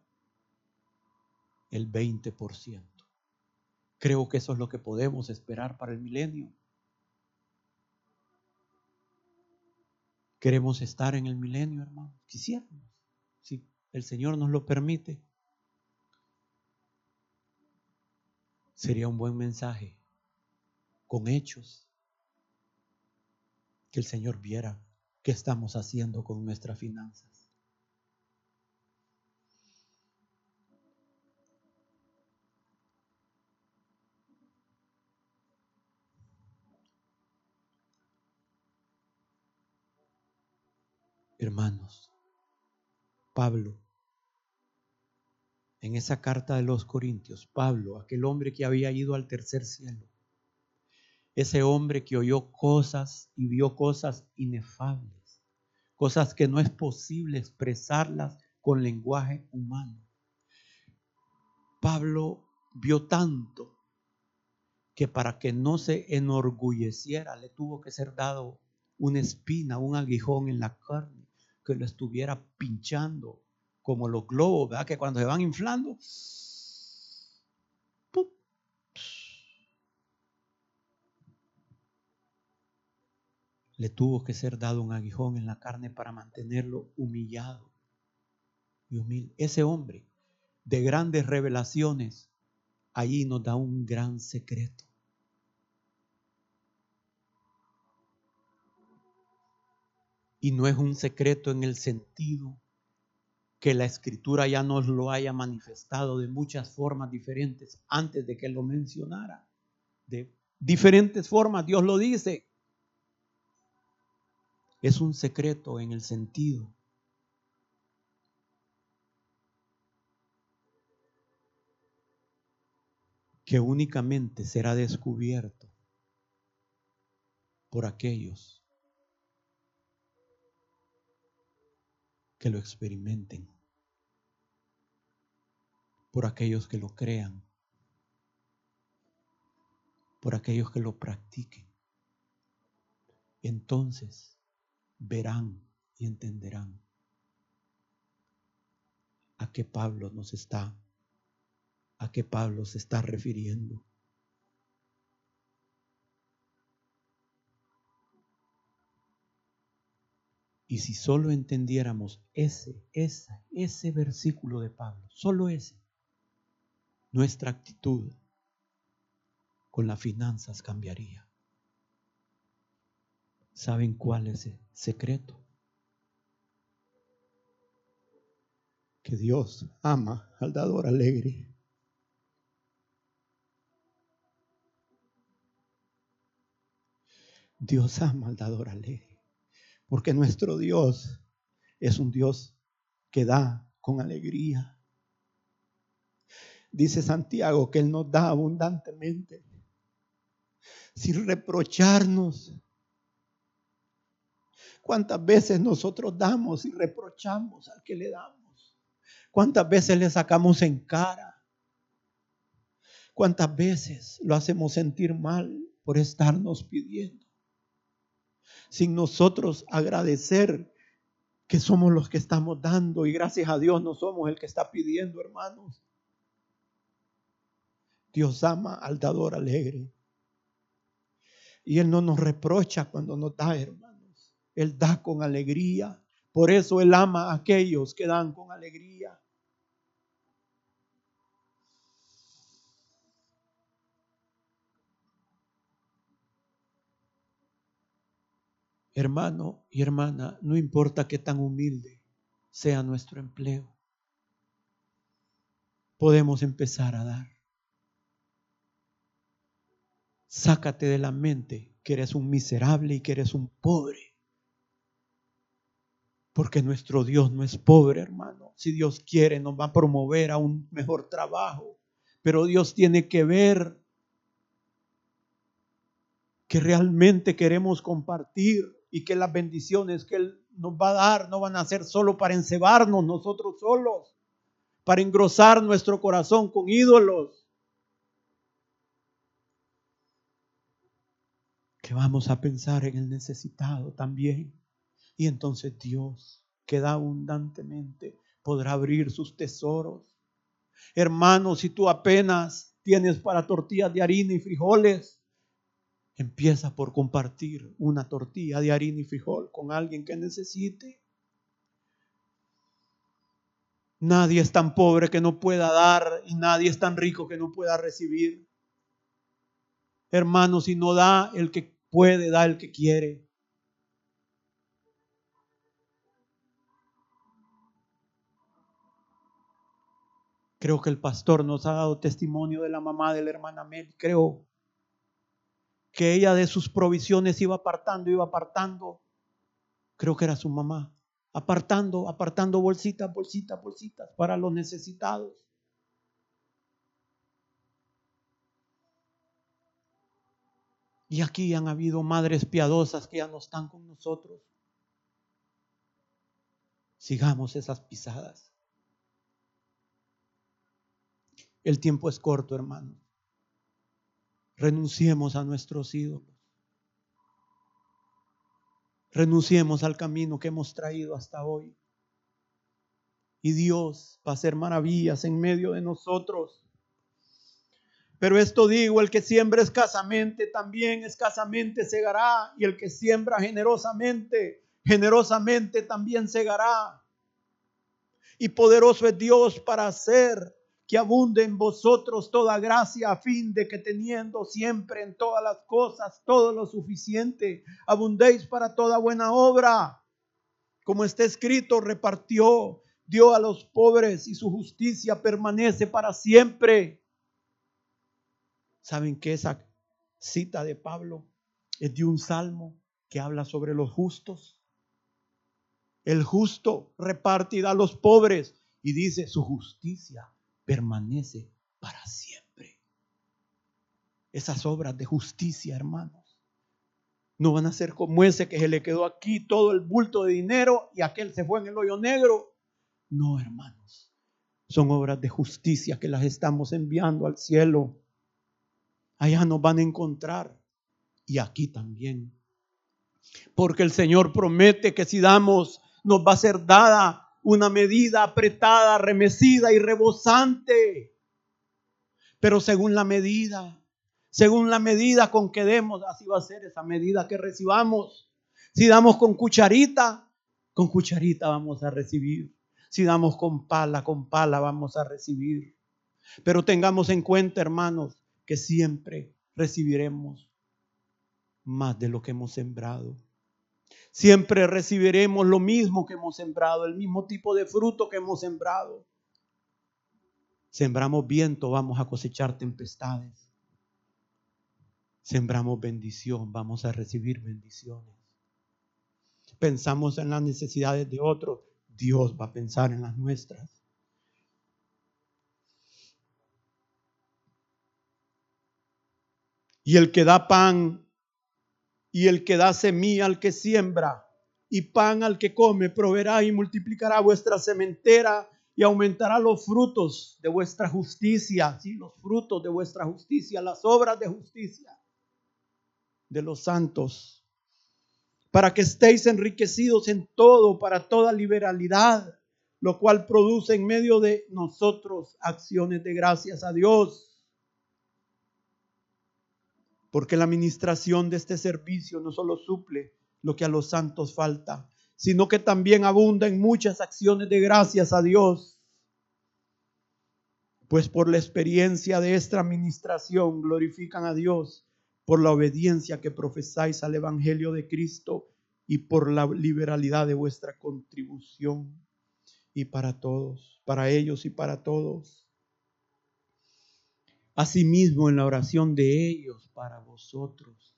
El 20%. Creo que eso es lo que podemos esperar para el milenio. Queremos estar en el milenio, hermano. Quisiéramos, si el Señor nos lo permite. Sería un buen mensaje con hechos que el Señor viera qué estamos haciendo con nuestras finanzas. Hermanos, Pablo, en esa carta de los Corintios, Pablo, aquel hombre que había ido al tercer cielo, ese hombre que oyó cosas y vio cosas inefables, cosas que no es posible expresarlas con lenguaje humano. Pablo vio tanto que para que no se enorgulleciera le tuvo que ser dado una espina, un aguijón en la carne que lo estuviera pinchando, como los globos, ¿verdad? Que cuando se van inflando, le tuvo que ser dado un aguijón en la carne para mantenerlo humillado y humilde. Ese hombre de grandes revelaciones, allí nos da un gran secreto. Y no es un secreto en el sentido que la escritura ya nos lo haya manifestado de muchas formas diferentes antes de que lo mencionara. De diferentes formas, Dios lo dice. Es un secreto en el sentido que únicamente será descubierto por aquellos que lo experimenten, por aquellos que lo crean, por aquellos que lo practiquen. Entonces verán y entenderán a qué Pablo nos está, a qué Pablo se está refiriendo. Y si solo entendiéramos ese, ese, ese versículo de Pablo, solo ese, nuestra actitud con las finanzas cambiaría. ¿Saben cuál es el secreto? Que Dios ama al dador alegre. Dios ama al dador alegre. Porque nuestro Dios es un Dios que da con alegría. Dice Santiago que Él nos da abundantemente, sin reprocharnos. ¿Cuántas veces nosotros damos y reprochamos al que le damos? ¿Cuántas veces le sacamos en cara? ¿Cuántas veces lo hacemos sentir mal por estarnos pidiendo? Sin nosotros agradecer que somos los que estamos dando y gracias a Dios no somos el que está pidiendo, hermanos. Dios ama al dador alegre. Y Él no nos reprocha cuando nos da, hermanos. Él da con alegría. Por eso Él ama a aquellos que dan con alegría. Hermano y hermana, no importa qué tan humilde sea nuestro empleo, podemos empezar a dar. Sácate de la mente que eres un miserable y que eres un pobre. Porque nuestro Dios no es pobre, hermano. Si Dios quiere, nos va a promover a un mejor trabajo. Pero Dios tiene que ver que realmente queremos compartir y que las bendiciones que Él nos va a dar no van a ser solo para encebarnos nosotros solos, para engrosar nuestro corazón con ídolos. Que vamos a pensar en el necesitado también. Y entonces Dios, que da abundantemente, podrá abrir sus tesoros. Hermano, si tú apenas tienes para tortillas de harina y frijoles, empieza por compartir una tortilla de harina y frijol con alguien que necesite. Nadie es tan pobre que no pueda dar y nadie es tan rico que no pueda recibir. Hermano, si no da el que puede, da el que quiere. Creo que el pastor nos ha dado testimonio de la mamá de la hermana Mel. Creo que ella de sus provisiones iba apartando, iba apartando. Creo que era su mamá. Apartando, apartando bolsitas, bolsitas, bolsitas para los necesitados. Y aquí han habido madres piadosas que ya no están con nosotros. Sigamos esas pisadas. El tiempo es corto, hermano. Renunciemos a nuestros ídolos. Renunciemos al camino que hemos traído hasta hoy. Y Dios va a hacer maravillas en medio de nosotros. Pero esto digo, el que siembra escasamente, también escasamente segará. Y el que siembra generosamente, generosamente también segará. Y poderoso es Dios para hacer que abunde en vosotros toda gracia a fin de que teniendo siempre en todas las cosas todo lo suficiente, abundéis para toda buena obra. Como está escrito, repartió, dio a los pobres y su justicia permanece para siempre. ¿Saben que esa cita de Pablo es de un salmo que habla sobre los justos? El justo reparte y da a los pobres y dice su justicia permanece para siempre. Esas obras de justicia, hermanos, no van a ser como ese que se le quedó aquí todo el bulto de dinero y aquel se fue en el hoyo negro. No, hermanos, son obras de justicia que las estamos enviando al cielo. Allá nos van a encontrar y aquí también. Porque el Señor promete que si damos, nos va a ser dada una medida apretada, remecida y rebosante. Pero según la medida, según la medida con que demos, así va a ser esa medida que recibamos. Si damos con cucharita, con cucharita vamos a recibir. Si damos con pala, con pala vamos a recibir. Pero tengamos en cuenta, hermanos, que siempre recibiremos más de lo que hemos sembrado. Siempre recibiremos lo mismo que hemos sembrado, el mismo tipo de fruto que hemos sembrado. Sembramos viento, vamos a cosechar tempestades. Sembramos bendición, vamos a recibir bendiciones. Pensamos en las necesidades de otros, Dios va a pensar en las nuestras. Y el que da pan y el que da semilla al que siembra y pan al que come, proveerá y multiplicará vuestra sementera y aumentará los frutos de vuestra justicia, sí, los frutos de vuestra justicia, las obras de justicia de los santos, para que estéis enriquecidos en todo, para toda liberalidad, lo cual produce en medio de nosotros acciones de gracias a Dios porque la administración de este servicio no solo suple lo que a los santos falta, sino que también abunda en muchas acciones de gracias a Dios. Pues por la experiencia de esta administración glorifican a Dios por la obediencia que profesáis al Evangelio de Cristo y por la liberalidad de vuestra contribución y para todos, para ellos y para todos asimismo en la oración de ellos para vosotros.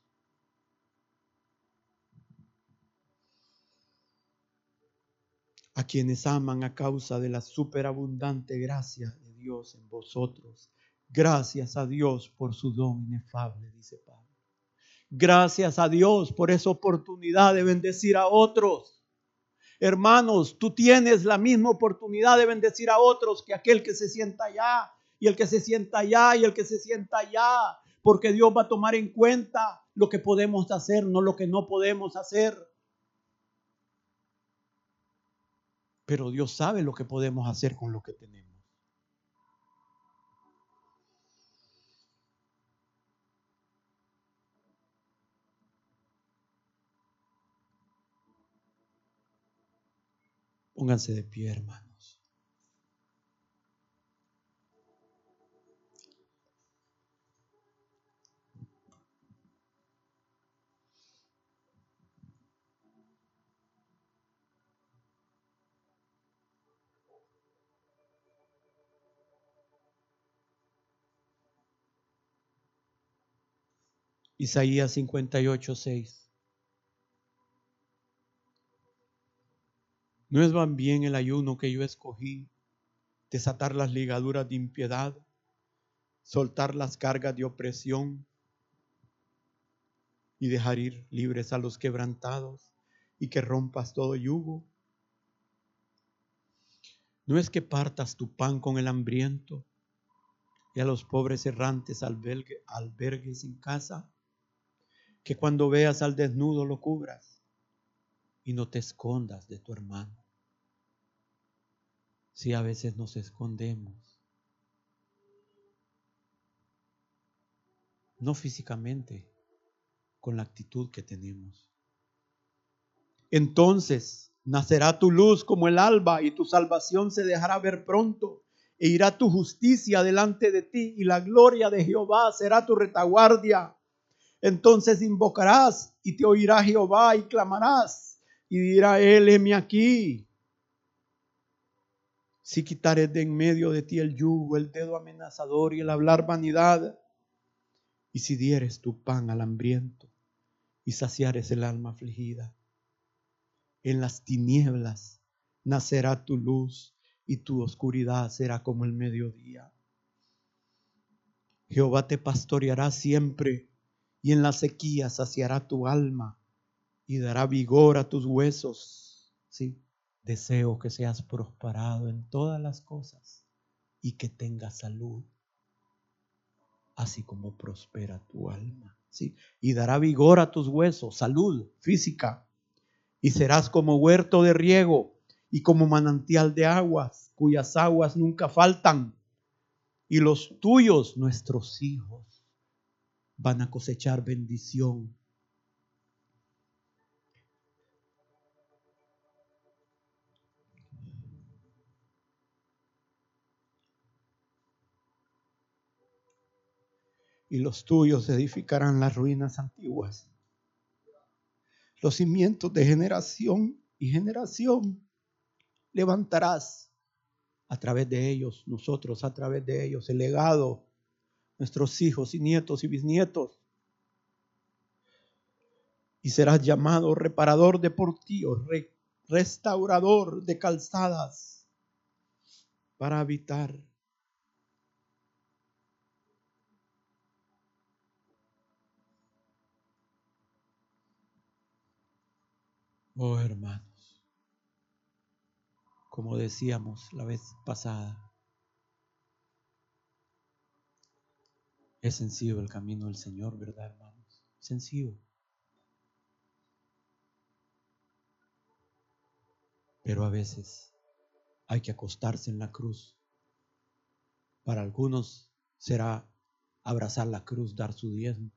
A quienes aman a causa de la superabundante gracia de Dios en vosotros. Gracias a Dios por su don inefable, dice Pablo. Gracias a Dios por esa oportunidad de bendecir a otros. Hermanos, tú tienes la misma oportunidad de bendecir a otros que aquel que se sienta allá y el que se sienta allá y el que se sienta allá, porque Dios va a tomar en cuenta lo que podemos hacer, no lo que no podemos hacer. Pero Dios sabe lo que podemos hacer con lo que tenemos. Pónganse de pie, hermanos. Isaías 58, 6. ¿No es más bien el ayuno que yo escogí, desatar las ligaduras de impiedad, soltar las cargas de opresión y dejar ir libres a los quebrantados y que rompas todo yugo? ¿No es que partas tu pan con el hambriento y a los pobres errantes albergues en casa? Que cuando veas al desnudo lo cubras y no te escondas de tu hermano. Si a veces nos escondemos, no físicamente, con la actitud que tenemos. Entonces nacerá tu luz como el alba y tu salvación se dejará ver pronto e irá tu justicia delante de ti y la gloria de Jehová será tu retaguardia. Entonces invocarás y te oirá Jehová y clamarás y dirá él, heme aquí. Si quitares de en medio de ti el yugo, el dedo amenazador y el hablar vanidad, y si dieres tu pan al hambriento y saciares el alma afligida, en las tinieblas nacerá tu luz y tu oscuridad será como el mediodía. Jehová te pastoreará siempre y en la sequía saciará tu alma y dará vigor a tus huesos. Deseo que seas prosperado en todas las cosas y que tengas salud, así como prospera tu alma. Y dará vigor a tus huesos, salud física, y serás como huerto de riego y como manantial de aguas, cuyas aguas nunca faltan, y los tuyos, nuestros hijos van a cosechar bendición. Y los tuyos edificarán las ruinas antiguas. Los cimientos de generación y generación levantarás a través de ellos, nosotros a través de ellos, el legado nuestros hijos y nietos y bisnietos. Y serás llamado reparador de portillos, restaurador de calzadas para habitar. Oh hermanos, como decíamos la vez pasada, Es sencillo el camino del Señor, ¿verdad, hermanos? Sencillo. Pero a veces hay que acostarse en la cruz. Para algunos será abrazar la cruz, dar su diezmo.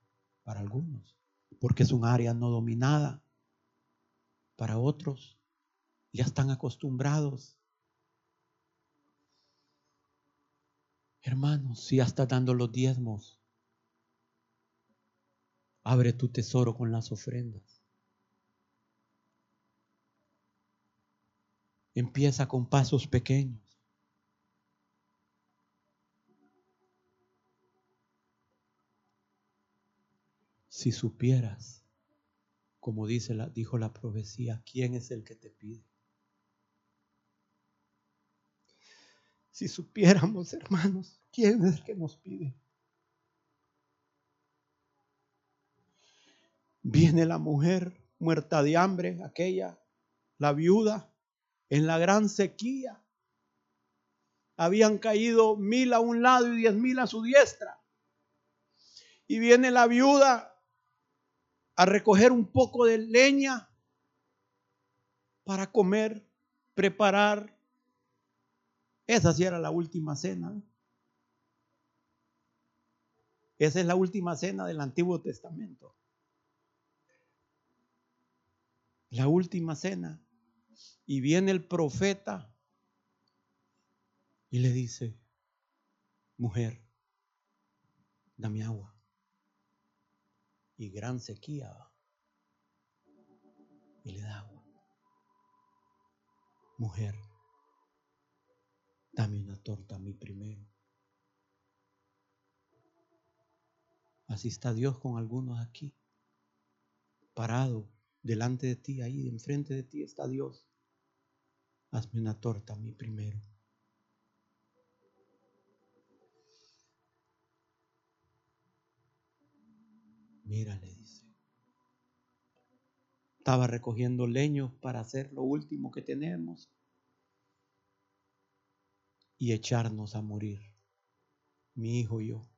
Para algunos, porque es un área no dominada. Para otros, ya están acostumbrados Hermanos, si ya estás dando los diezmos, abre tu tesoro con las ofrendas. Empieza con pasos pequeños. Si supieras, como dice la, dijo la profecía, quién es el que te pide. Si supiéramos, hermanos, quién es el que nos pide. Viene la mujer muerta de hambre, aquella, la viuda, en la gran sequía. Habían caído mil a un lado y diez mil a su diestra. Y viene la viuda a recoger un poco de leña para comer, preparar. Esa sí era la última cena. Esa es la última cena del Antiguo Testamento. La última cena. Y viene el profeta y le dice, mujer, dame agua. Y gran sequía. Y le da agua. Mujer, dame una torta a mí primero. Así está Dios con algunos aquí, parado delante de ti, ahí enfrente de ti está Dios. Hazme una torta a mí primero. Mira, le dice. Estaba recogiendo leños para hacer lo último que tenemos y echarnos a morir, mi hijo y yo.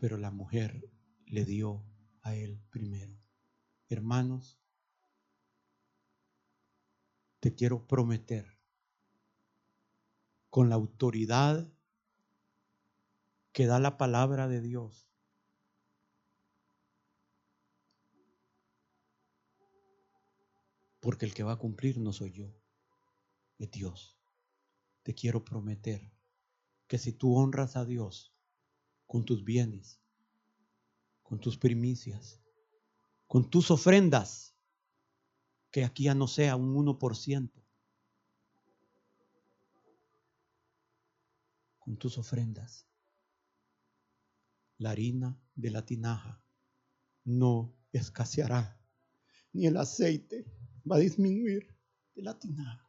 Pero la mujer le dio a él primero. Hermanos, te quiero prometer con la autoridad que da la palabra de Dios. Porque el que va a cumplir no soy yo, es Dios. Te quiero prometer que si tú honras a Dios con tus bienes, con tus primicias, con tus ofrendas, que aquí ya no sea un 1%, con tus ofrendas, la harina de la tinaja no escaseará, ni el aceite va a disminuir de la tinaja.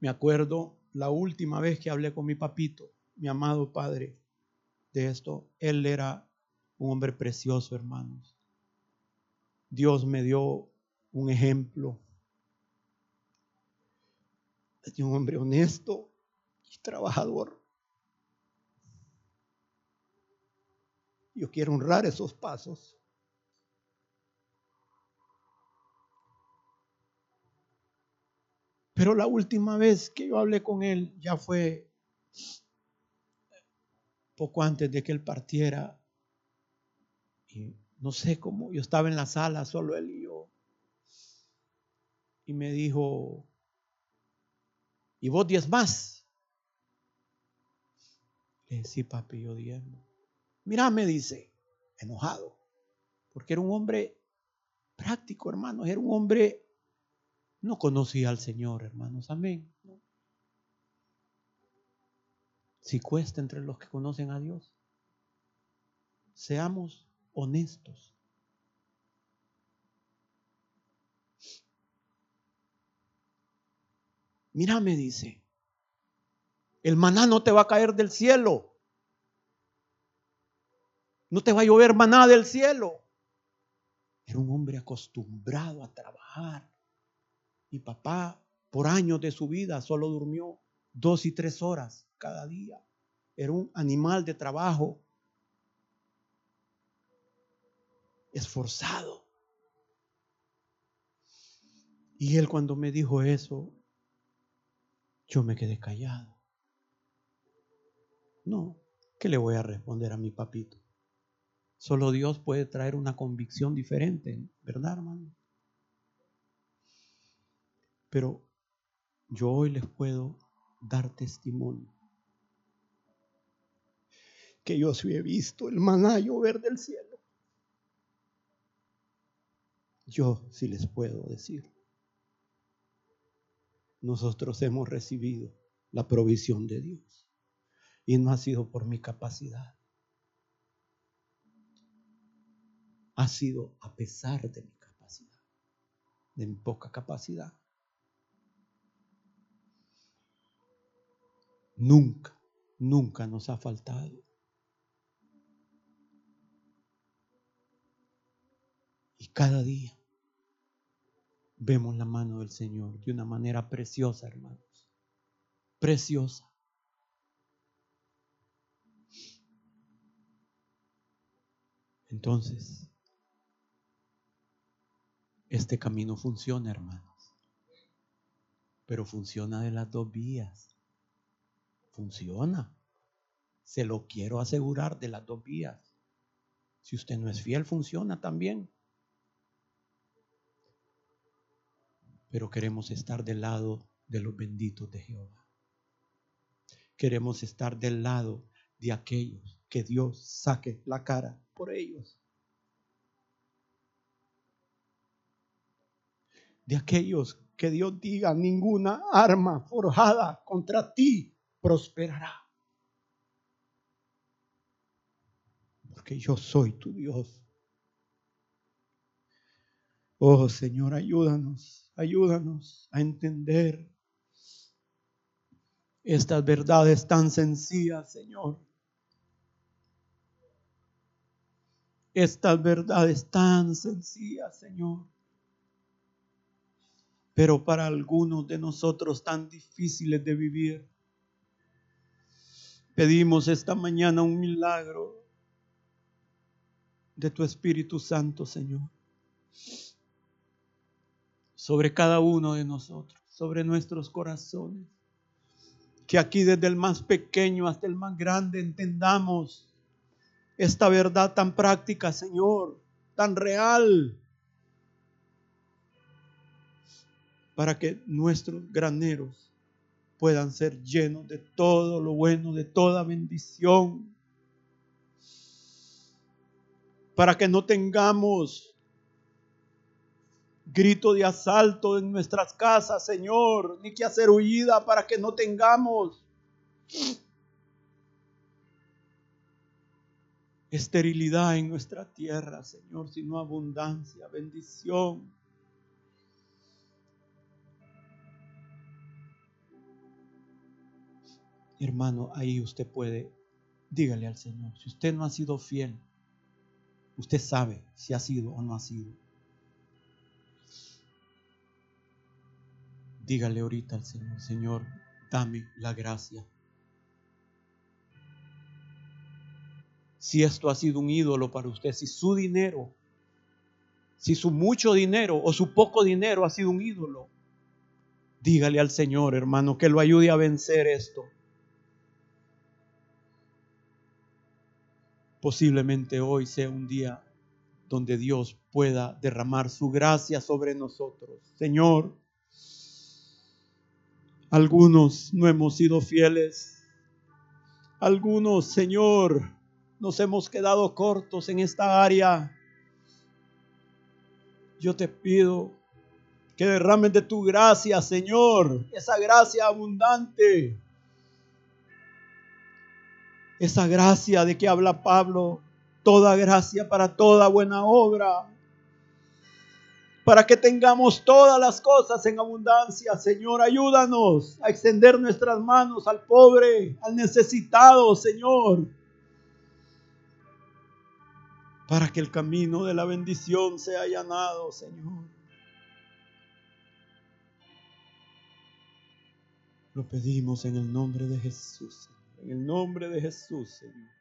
Me acuerdo la última vez que hablé con mi papito, mi amado padre, de esto. Él era un hombre precioso, hermanos. Dios me dio un ejemplo de un hombre honesto y trabajador. Yo quiero honrar esos pasos. Pero la última vez que yo hablé con él ya fue poco antes de que él partiera. Y no sé cómo, yo estaba en la sala, solo él y yo. Y me dijo, ¿y vos diez más? Le dije, sí, papi, yo diezmo. Mira, me dice, enojado, porque era un hombre práctico, hermanos, era un hombre no conocía al Señor, hermanos. Amén. Si cuesta entre los que conocen a Dios, seamos honestos. Mira, me dice, el maná no te va a caer del cielo. No te va a llover maná del cielo. Era un hombre acostumbrado a trabajar mi papá, por años de su vida, solo durmió dos y tres horas cada día. Era un animal de trabajo. Esforzado. Y él cuando me dijo eso, yo me quedé callado. No, ¿qué le voy a responder a mi papito? Solo Dios puede traer una convicción diferente, ¿verdad, hermano? Pero yo hoy les puedo dar testimonio que yo sí he visto el maná llover del cielo. Yo sí les puedo decir. Nosotros hemos recibido la provisión de Dios y no ha sido por mi capacidad. Ha sido a pesar de mi capacidad, de mi poca capacidad. Nunca, nunca nos ha faltado. Y cada día vemos la mano del Señor de una manera preciosa, hermanos. Preciosa. Entonces, este camino funciona, hermanos. Pero funciona de las dos vías. Funciona. Se lo quiero asegurar de las dos vías. Si usted no es fiel, funciona también. Pero queremos estar del lado de los benditos de Jehová. Queremos estar del lado de aquellos que Dios saque la cara por ellos. De aquellos que Dios diga, ninguna arma forjada contra ti prosperará. Porque yo soy tu Dios. Oh Señor, ayúdanos, ayúdanos a entender estas verdades tan sencillas, Señor. Estas verdades tan sencillas, Señor. Pero para algunos de nosotros tan difíciles de vivir. Pedimos esta mañana un milagro de tu Espíritu Santo, Señor sobre cada uno de nosotros, sobre nuestros corazones. Que aquí desde el más pequeño hasta el más grande entendamos esta verdad tan práctica, Señor, tan real, para que nuestros graneros puedan ser llenos de todo lo bueno, de toda bendición, para que no tengamos grito de asalto en nuestras casas, Señor, ni que hacer huida para que no tengamos esterilidad en nuestra tierra, Señor, sino abundancia, bendición. Hermano, ahí usted puede, dígale al Señor, si usted no ha sido fiel, usted sabe si ha sido o no ha sido. Dígale ahorita al Señor, Señor, dame la gracia. Si esto ha sido un ídolo para usted, si su dinero, si su mucho dinero o su poco dinero ha sido un ídolo, dígale al Señor, hermano, que lo ayude a vencer esto. Posiblemente hoy sea un día donde Dios pueda derramar su gracia sobre nosotros. Señor, algunos no hemos sido fieles. Algunos, Señor, nos hemos quedado cortos en esta área. Yo te pido que derrames de tu gracia, Señor, esa gracia abundante. Esa gracia de que habla Pablo, toda gracia para toda buena obra para que tengamos todas las cosas en abundancia. Señor, ayúdanos a extender nuestras manos al pobre, al necesitado, Señor. Para que el camino de la bendición sea allanado, Señor. Lo pedimos en el nombre de Jesús, en el nombre de Jesús, Señor.